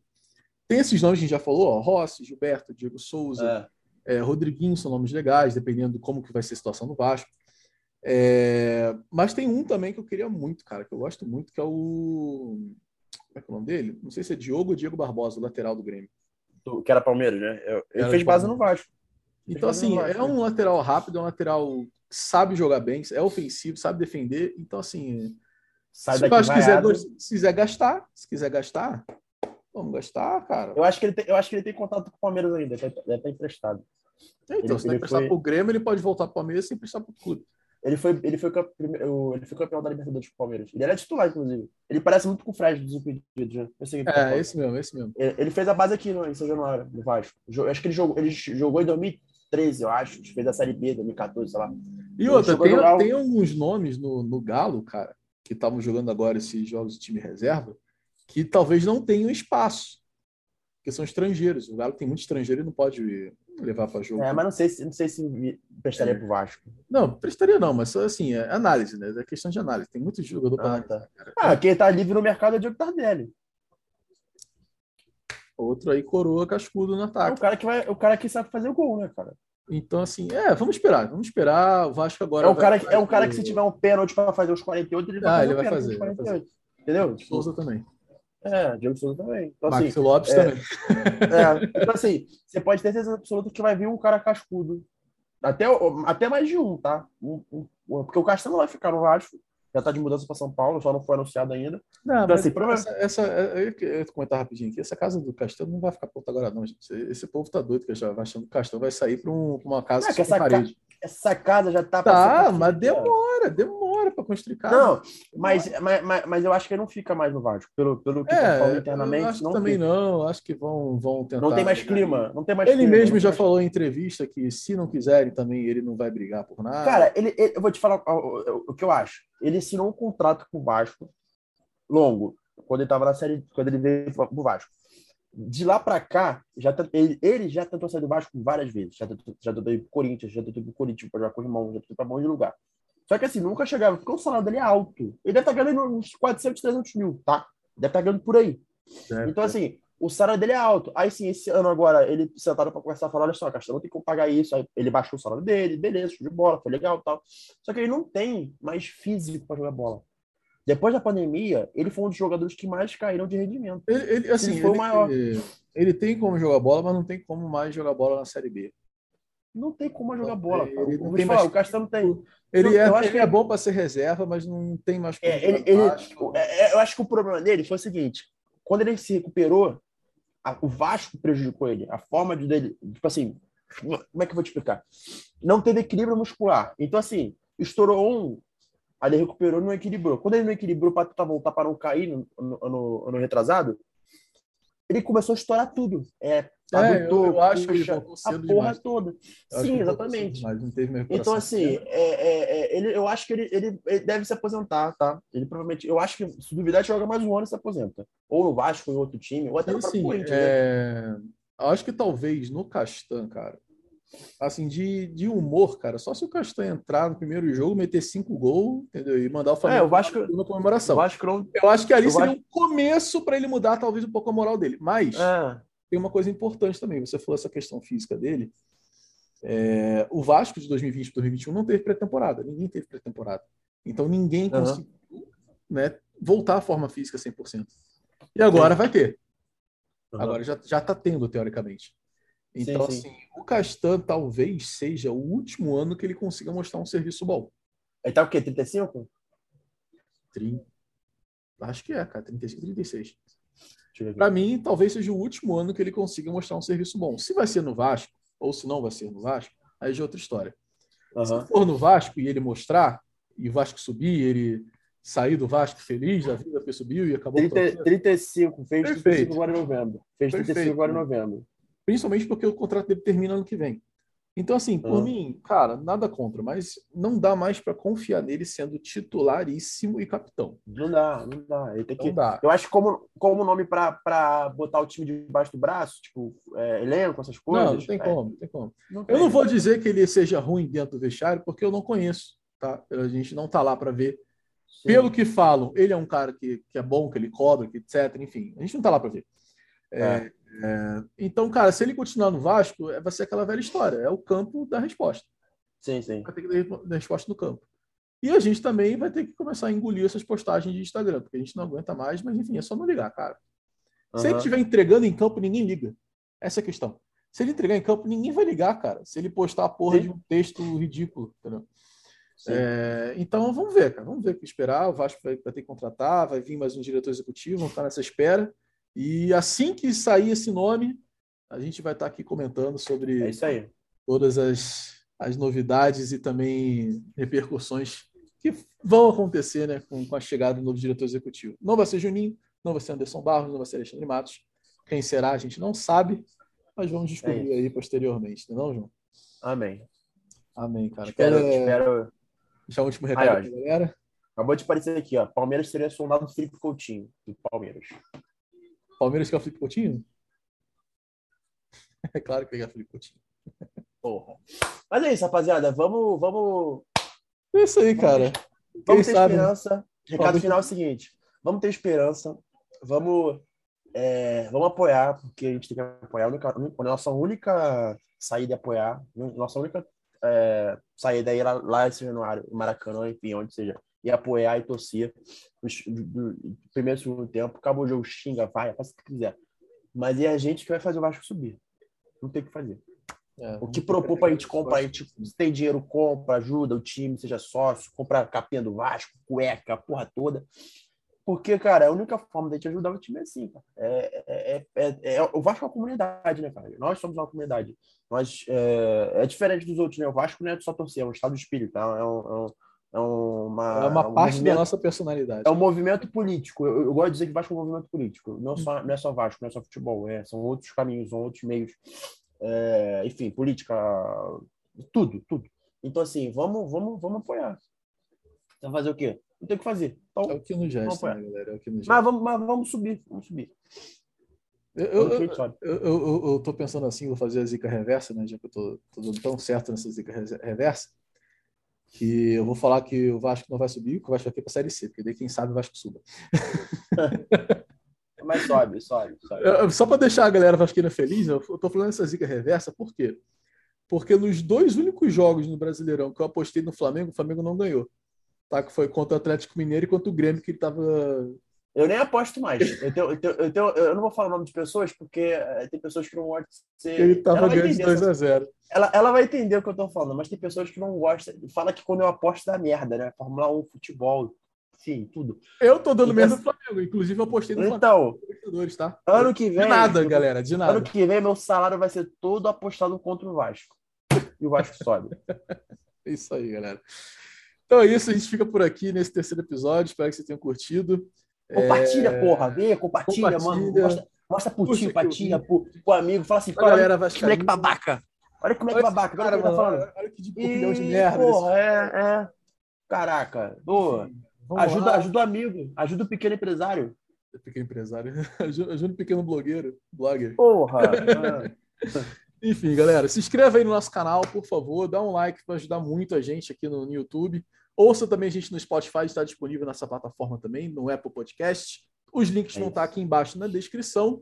S1: tem esses nomes que a gente já falou, ó, Rossi, Gilberto, Diego Souza, é. É, Rodriguinho, são nomes legais, dependendo de como que vai ser a situação no Vasco. É, mas tem um também que eu queria muito, cara, que eu gosto muito, que é o. Como é que é o nome dele? Não sei se é Diogo ou Diego Barbosa, o lateral do Grêmio.
S2: Que era Palmeiras, né? Ele fez base no Vasco.
S1: Então, assim, Vasco, é um né? lateral rápido, é um lateral que sabe jogar bem, é ofensivo, sabe defender. Então, assim, Sai se, daqui, quiser, se quiser gastar, se quiser gastar, vamos gastar, cara.
S2: Eu acho que ele tem, eu acho que ele tem contato com o Palmeiras ainda, deve estar emprestado.
S1: Então, ele, se ele emprestar foi... pro Grêmio, ele pode voltar pro Palmeiras sem emprestar pro clube.
S2: Ele foi, ele, foi ele foi campeão da Libertadores com o Palmeiras. Ele era titular, inclusive. Ele parece muito com o Fred dos Impedidos, né?
S1: é, esse mesmo, esse mesmo.
S2: Ele, ele, fez a base aqui no, em São Januário, no Vasco. Eu acho que ele jogou, ele jogou em 2013, eu acho. Fez a Série B, 2014, sei lá.
S1: E outra, tem, tem alguns nomes no, no Galo, cara, que estavam jogando agora esses jogos de time reserva, que talvez não tenham espaço, porque são estrangeiros. O Galo tem muito estrangeiro e não pode levar para jogo.
S2: É, mas não sei se, não sei se prestaria é. para o Vasco.
S1: Não, prestaria não, mas assim, é análise, né? É questão de análise. Tem muito jogador para
S2: ah, Tá. Ah, quem está livre no mercado é o Diego Tardelli.
S1: Outro aí, coroa cascudo no ataque.
S2: É o cara que, vai, o cara que sabe fazer o gol, né, cara?
S1: Então, assim, é, vamos esperar, vamos esperar. O Vasco agora.
S2: É um cara, vai, é um cara que, se tiver um pênalti para fazer os 48, ele vai
S1: ah,
S2: fazer.
S1: Ele vai fazer, 48, vai fazer.
S2: Entendeu?
S1: Souza também.
S2: É, Diego Souza também.
S1: Então, Max assim, Lopes
S2: é,
S1: também.
S2: É, então, assim, você pode ter certeza absoluta que vai vir um cara cascudo. Até, até mais de um, tá? Um, um, porque o Castelo vai ficar no Vasco já está de mudança para São Paulo, só não foi anunciado ainda.
S1: Não, então, assim, essa, essa, eu, eu comentar rapidinho aqui, essa casa do Castelo não vai ficar pronta agora, não, gente. Esse povo tá doido que já vai achando que o Castelo vai sair para um, uma casa
S2: não, que essa parede. Ca... Essa casa já está
S1: Tá, mas demora, demora para construir casa.
S2: Não, mas, mas, mas, mas, eu acho que ele não fica mais no Vasco, pelo, pelo que
S1: é,
S2: falando internamente.
S1: acho
S2: não
S1: também
S2: fica.
S1: não, acho que vão, vão tentar.
S2: Não tem mais clima, não tem mais
S1: Ele
S2: clima,
S1: mesmo já
S2: mais...
S1: falou em entrevista que se não quiserem também ele não vai brigar por nada.
S2: Cara, ele, ele eu vou te falar o, o, que eu acho. Ele assinou um contrato com o Vasco longo, quando ele estava na série, quando ele veio para o Vasco. de lá para cá, já ele, ele, já tentou sair do Vasco várias vezes. Já tentou, já tentou ir pro Corinthians, já tentou ir pro Corinthians para jogar com o irmão, já tentou ir pra monte de lugar. Só que assim, nunca chegava, porque o salário dele é alto. Ele deve estar tá ganhando uns 400, 300 mil, tá? Deve estar tá ganhando por aí. É, então, assim, o salário dele é alto. Aí sim, esse ano agora, ele sentaram para conversar, falaram, olha só, Castelo tem como pagar isso. Aí ele baixou o salário dele, beleza, show de bola, foi legal tal. Só que ele não tem mais físico para jogar bola. Depois da pandemia, ele foi um dos jogadores que mais caíram de rendimento.
S1: Ele, ele assim, ele foi ele, o maior. Ele, tem como jogar bola, mas não tem como mais jogar bola na Série B.
S2: Não tem como jogar bola. Cara. Ele não tem falar, mais... O Castelo tem.
S1: Ele, é, eu acho que é bom para ser reserva, mas não tem mais
S2: como. É, ele, ele, é, é, eu acho que o problema dele foi o seguinte: quando ele se recuperou, a, o Vasco prejudicou ele. A forma de dele, tipo assim, como é que eu vou te explicar? Não teve equilíbrio muscular. Então, assim, estourou um, Aí ele recuperou não equilibrou. Quando ele não equilibrou para tentar voltar para não cair no, no, no, no, retrasado, ele começou a estourar tudo. É,
S1: é eu, eu, acho que
S2: a porra demais. toda. Eu Sim, exatamente. então, assim, é, é, é, ele, eu acho que ele, ele, ele, deve se aposentar, tá? Ele provavelmente, eu acho que se duvidar, joga mais um ano e se aposenta. Ou no Vasco, em outro time, ou até no
S1: próprio Corinthians. Né? É... Né? Acho que talvez no Castan, cara, assim, de, de humor, cara. Só se o Castanho entrar no primeiro jogo, meter cinco gols, entendeu? E mandar o
S2: Flamengo é, o Vasco,
S1: na comemoração. O Vasco, eu acho que ali seria Vasco... um começo para ele mudar, talvez, um pouco a moral dele. Mas é. tem uma coisa importante também. Você falou essa questão física dele. É, o Vasco de 2020 para 2021 não teve pré-temporada. Ninguém teve pré-temporada. Então ninguém uhum. conseguiu né, voltar à forma física 100%. E agora Sim. vai ter. Uhum. Agora já está tendo, teoricamente. Então, sim, sim. assim, o Castan talvez seja o último ano que ele consiga mostrar um serviço bom.
S2: Ele tá o quê? 35?
S1: 30. Acho que é, cara. 35, 36. Para mim, talvez seja o último ano que ele consiga mostrar um serviço bom. Se vai ser no Vasco, ou se não vai ser no Vasco, aí já é outra história. Uhum. Se for no Vasco e ele mostrar, e o Vasco subir, ele sair do Vasco feliz, a vida subiu e acabou.
S2: 30, 35, fez Perfeito. 35 agora em novembro. Fez Perfeito. 35 agora em novembro
S1: principalmente porque o contrato dele termina ano que vem. Então, assim, por uhum. mim, cara, nada contra, mas não dá mais para confiar nele sendo titularíssimo e capitão.
S2: Não dá, não dá. Ele tem que... Dá. Eu acho que como, como nome para botar o time debaixo do braço, tipo, é, elenco, essas coisas.
S1: Não, não tem é... como, não tem como. Não tem. Eu não vou dizer que ele seja ruim dentro do vestiário, porque eu não conheço, tá? A gente não tá lá para ver. Sim. Pelo que falam, ele é um cara que, que é bom, que ele cobra, que etc. Enfim, a gente não tá lá para ver. É, é. Então, cara, se ele continuar no Vasco, é, vai ser aquela velha história. É o campo da resposta.
S2: Sim, sim.
S1: Vai ter que dar resposta no campo. E a gente também vai ter que começar a engolir essas postagens de Instagram, porque a gente não aguenta mais, mas enfim, é só não ligar, cara. Uhum. Se ele estiver entregando em campo, ninguém liga. Essa é a questão. Se ele entregar em campo, ninguém vai ligar, cara. Se ele postar a porra sim. de um texto ridículo, entendeu? É, então vamos ver, cara. Vamos ver o que esperar. O Vasco vai, vai ter que contratar, vai vir mais um diretor executivo, vamos ficar nessa espera. E assim que sair esse nome, a gente vai estar aqui comentando sobre
S2: é
S1: todas as, as novidades e também repercussões que vão acontecer né, com, com, a chegada do novo diretor executivo. Não vai ser Juninho, não vai ser Anderson Barros, não vai ser Alexandre Matos. Quem será, a gente não sabe, mas vamos descobrir é aí posteriormente, não, é não, João?
S2: Amém.
S1: Amém, cara.
S2: Espero, Quero, espero...
S1: Deixar o último recado aí, galera.
S2: Acabou de aparecer aqui, ó. Palmeiras seria soldado Felipe Coutinho, do Palmeiras.
S1: Palmeiras quer o Felipe Coutinho? É claro que quer o Felipe Coutinho.
S2: Porra. Mas é isso, rapaziada. Vamos. vamos...
S1: É isso aí, cara.
S2: Vamos, vamos ter sabe? esperança. Recado final é o seguinte: vamos ter esperança. Vamos. É, vamos apoiar, porque a gente tem que apoiar. A, única, a nossa única saída é apoiar. Nossa única é, saída é ir lá, lá em Januário, Maracanã, enfim, onde seja e apoiar e torcer do, primeiro e segundo tempo. Acabou o jogo, xinga, vai, faz o que quiser. Mas é a gente que vai fazer o Vasco subir. Não tem o que fazer. É, o que propor para a gente comprar, a gente tem dinheiro, compra, ajuda o time, seja sócio, compra capinha do Vasco, cueca, a porra toda. Porque, cara, a única forma de a gente ajudar o time é assim, cara. É, é, é, é, o Vasco é uma comunidade, né, cara? Nós somos uma comunidade. Nós, é, é diferente dos outros, né? O Vasco não é só torcer, é um estado de espírito, tá? é um, é um é uma,
S1: é uma é um parte da nossa personalidade.
S2: É um movimento político. Eu, eu, gosto de dizer que Vasco é um movimento político. Não, só, não é só Vasco, não é só futebol. É, são outros caminhos, são outros meios. É, enfim, política, tudo, tudo. Então, assim, vamos, vamos, vamos apoiar. Vai fazer o quê? Não tem o que fazer. Então,
S1: é o que nos gesta, né, galera? É o que nos
S2: Mas, vamos, mas vamos subir, vamos subir.
S1: Eu, eu, eu, eu, eu, tô pensando assim, vou fazer a zica reversa, né? Já que eu tô, tô dando tão certo nessa zica reversa, que eu vou falar que o Vasco não vai subir, que o Vasco vai aqui para a Série C, porque daí quem sabe o Vasco suba.
S2: Mas sobe, sobe, sobe.
S1: Só para deixar a galera vasqueira feliz, eu tô falando essa zica reversa, por quê? Porque nos dois únicos jogos no Brasileirão que eu apostei no Flamengo, o Flamengo não ganhou. Tá? Que foi contra o Atlético Mineiro e contra o Grêmio, que ele tava
S2: eu nem aposto mais. Eu, tenho, eu, tenho, eu, tenho, eu, não vou falar o nome de pessoas, porque eh, tem pessoas que não gostam de ser.
S1: Ele estava ganhando 2x0.
S2: Ela, ela vai entender o que eu estou falando, mas tem pessoas que não gostam. Fala que quando eu aposto dá merda, né? Fórmula 1, futebol, enfim, tudo.
S1: Eu tô dando então, merda no Flamengo, inclusive eu apostei no
S2: então,
S1: Flamengo. Tá?
S2: Ano que vem.
S1: De nada, galera, de nada.
S2: Ano que vem, meu salário vai ser todo apostado contra o Vasco. E o Vasco sobe.
S1: isso aí, galera. Então é isso, a gente fica por aqui nesse terceiro episódio. Espero que vocês tenham curtido.
S2: Compartilha, é... porra, vê, compartilha, compartilha. mano. Mostra, mostra pro tio, pra tia, pro, pro amigo. Fala assim,
S1: olha, galera, vai moleque
S2: babaca. Olha como é que babaca, cara,
S1: mano, tá falando. Olha que de opinião de merda.
S2: Porra, é, é. Caraca, boa. Ajuda, ajuda o amigo, ajuda o pequeno empresário.
S1: Pequeno empresário. ajuda o pequeno blogueiro, blogger.
S2: Porra.
S1: Enfim, galera, se inscreva aí no nosso canal, por favor, dá um like para ajudar muito a gente aqui no, no YouTube. Ouça também a gente no Spotify, está disponível nessa plataforma também, no Apple Podcast. Os links é vão estar aqui embaixo na descrição.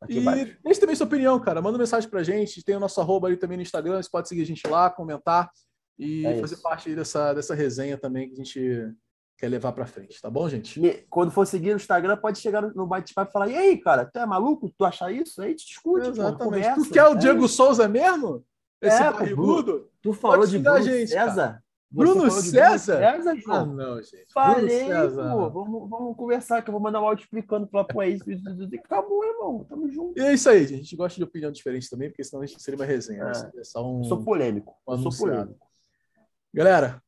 S1: Aqui e deixe também sua opinião, cara. Manda mensagem pra gente. Tem o nosso arroba ali também no Instagram. Você pode seguir a gente lá, comentar e é fazer parte dessa, dessa resenha também que a gente quer levar para frente, tá bom, gente?
S2: Quando for seguir no Instagram, pode chegar no bate-papo e falar: e aí, cara, tu é maluco? Tu acha isso? Aí te discute.
S1: Exatamente. Pô, conversa, tu quer o Diego é. Souza mesmo? Esse é, barrigudo?
S2: Tu falou de Bruno gente, César? Cara.
S1: Bruno César?
S2: Bruno César, João?
S1: Ah, não, gente.
S2: Falei, pô, vamos, vamos conversar, que eu vou mandar um áudio explicando pra pô, é isso, isso, isso, acabou, irmão. Tamo junto.
S1: E é isso aí, gente. A gente gosta de opinião diferente também, porque senão a gente seria uma resenha. Né? É.
S2: É só um, eu sou polêmico.
S1: Um sou polêmico. Galera,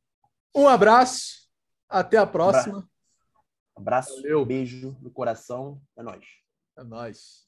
S1: um abraço. Até a próxima.
S2: Abraço, Valeu. beijo no coração. É nóis.
S1: É nóis.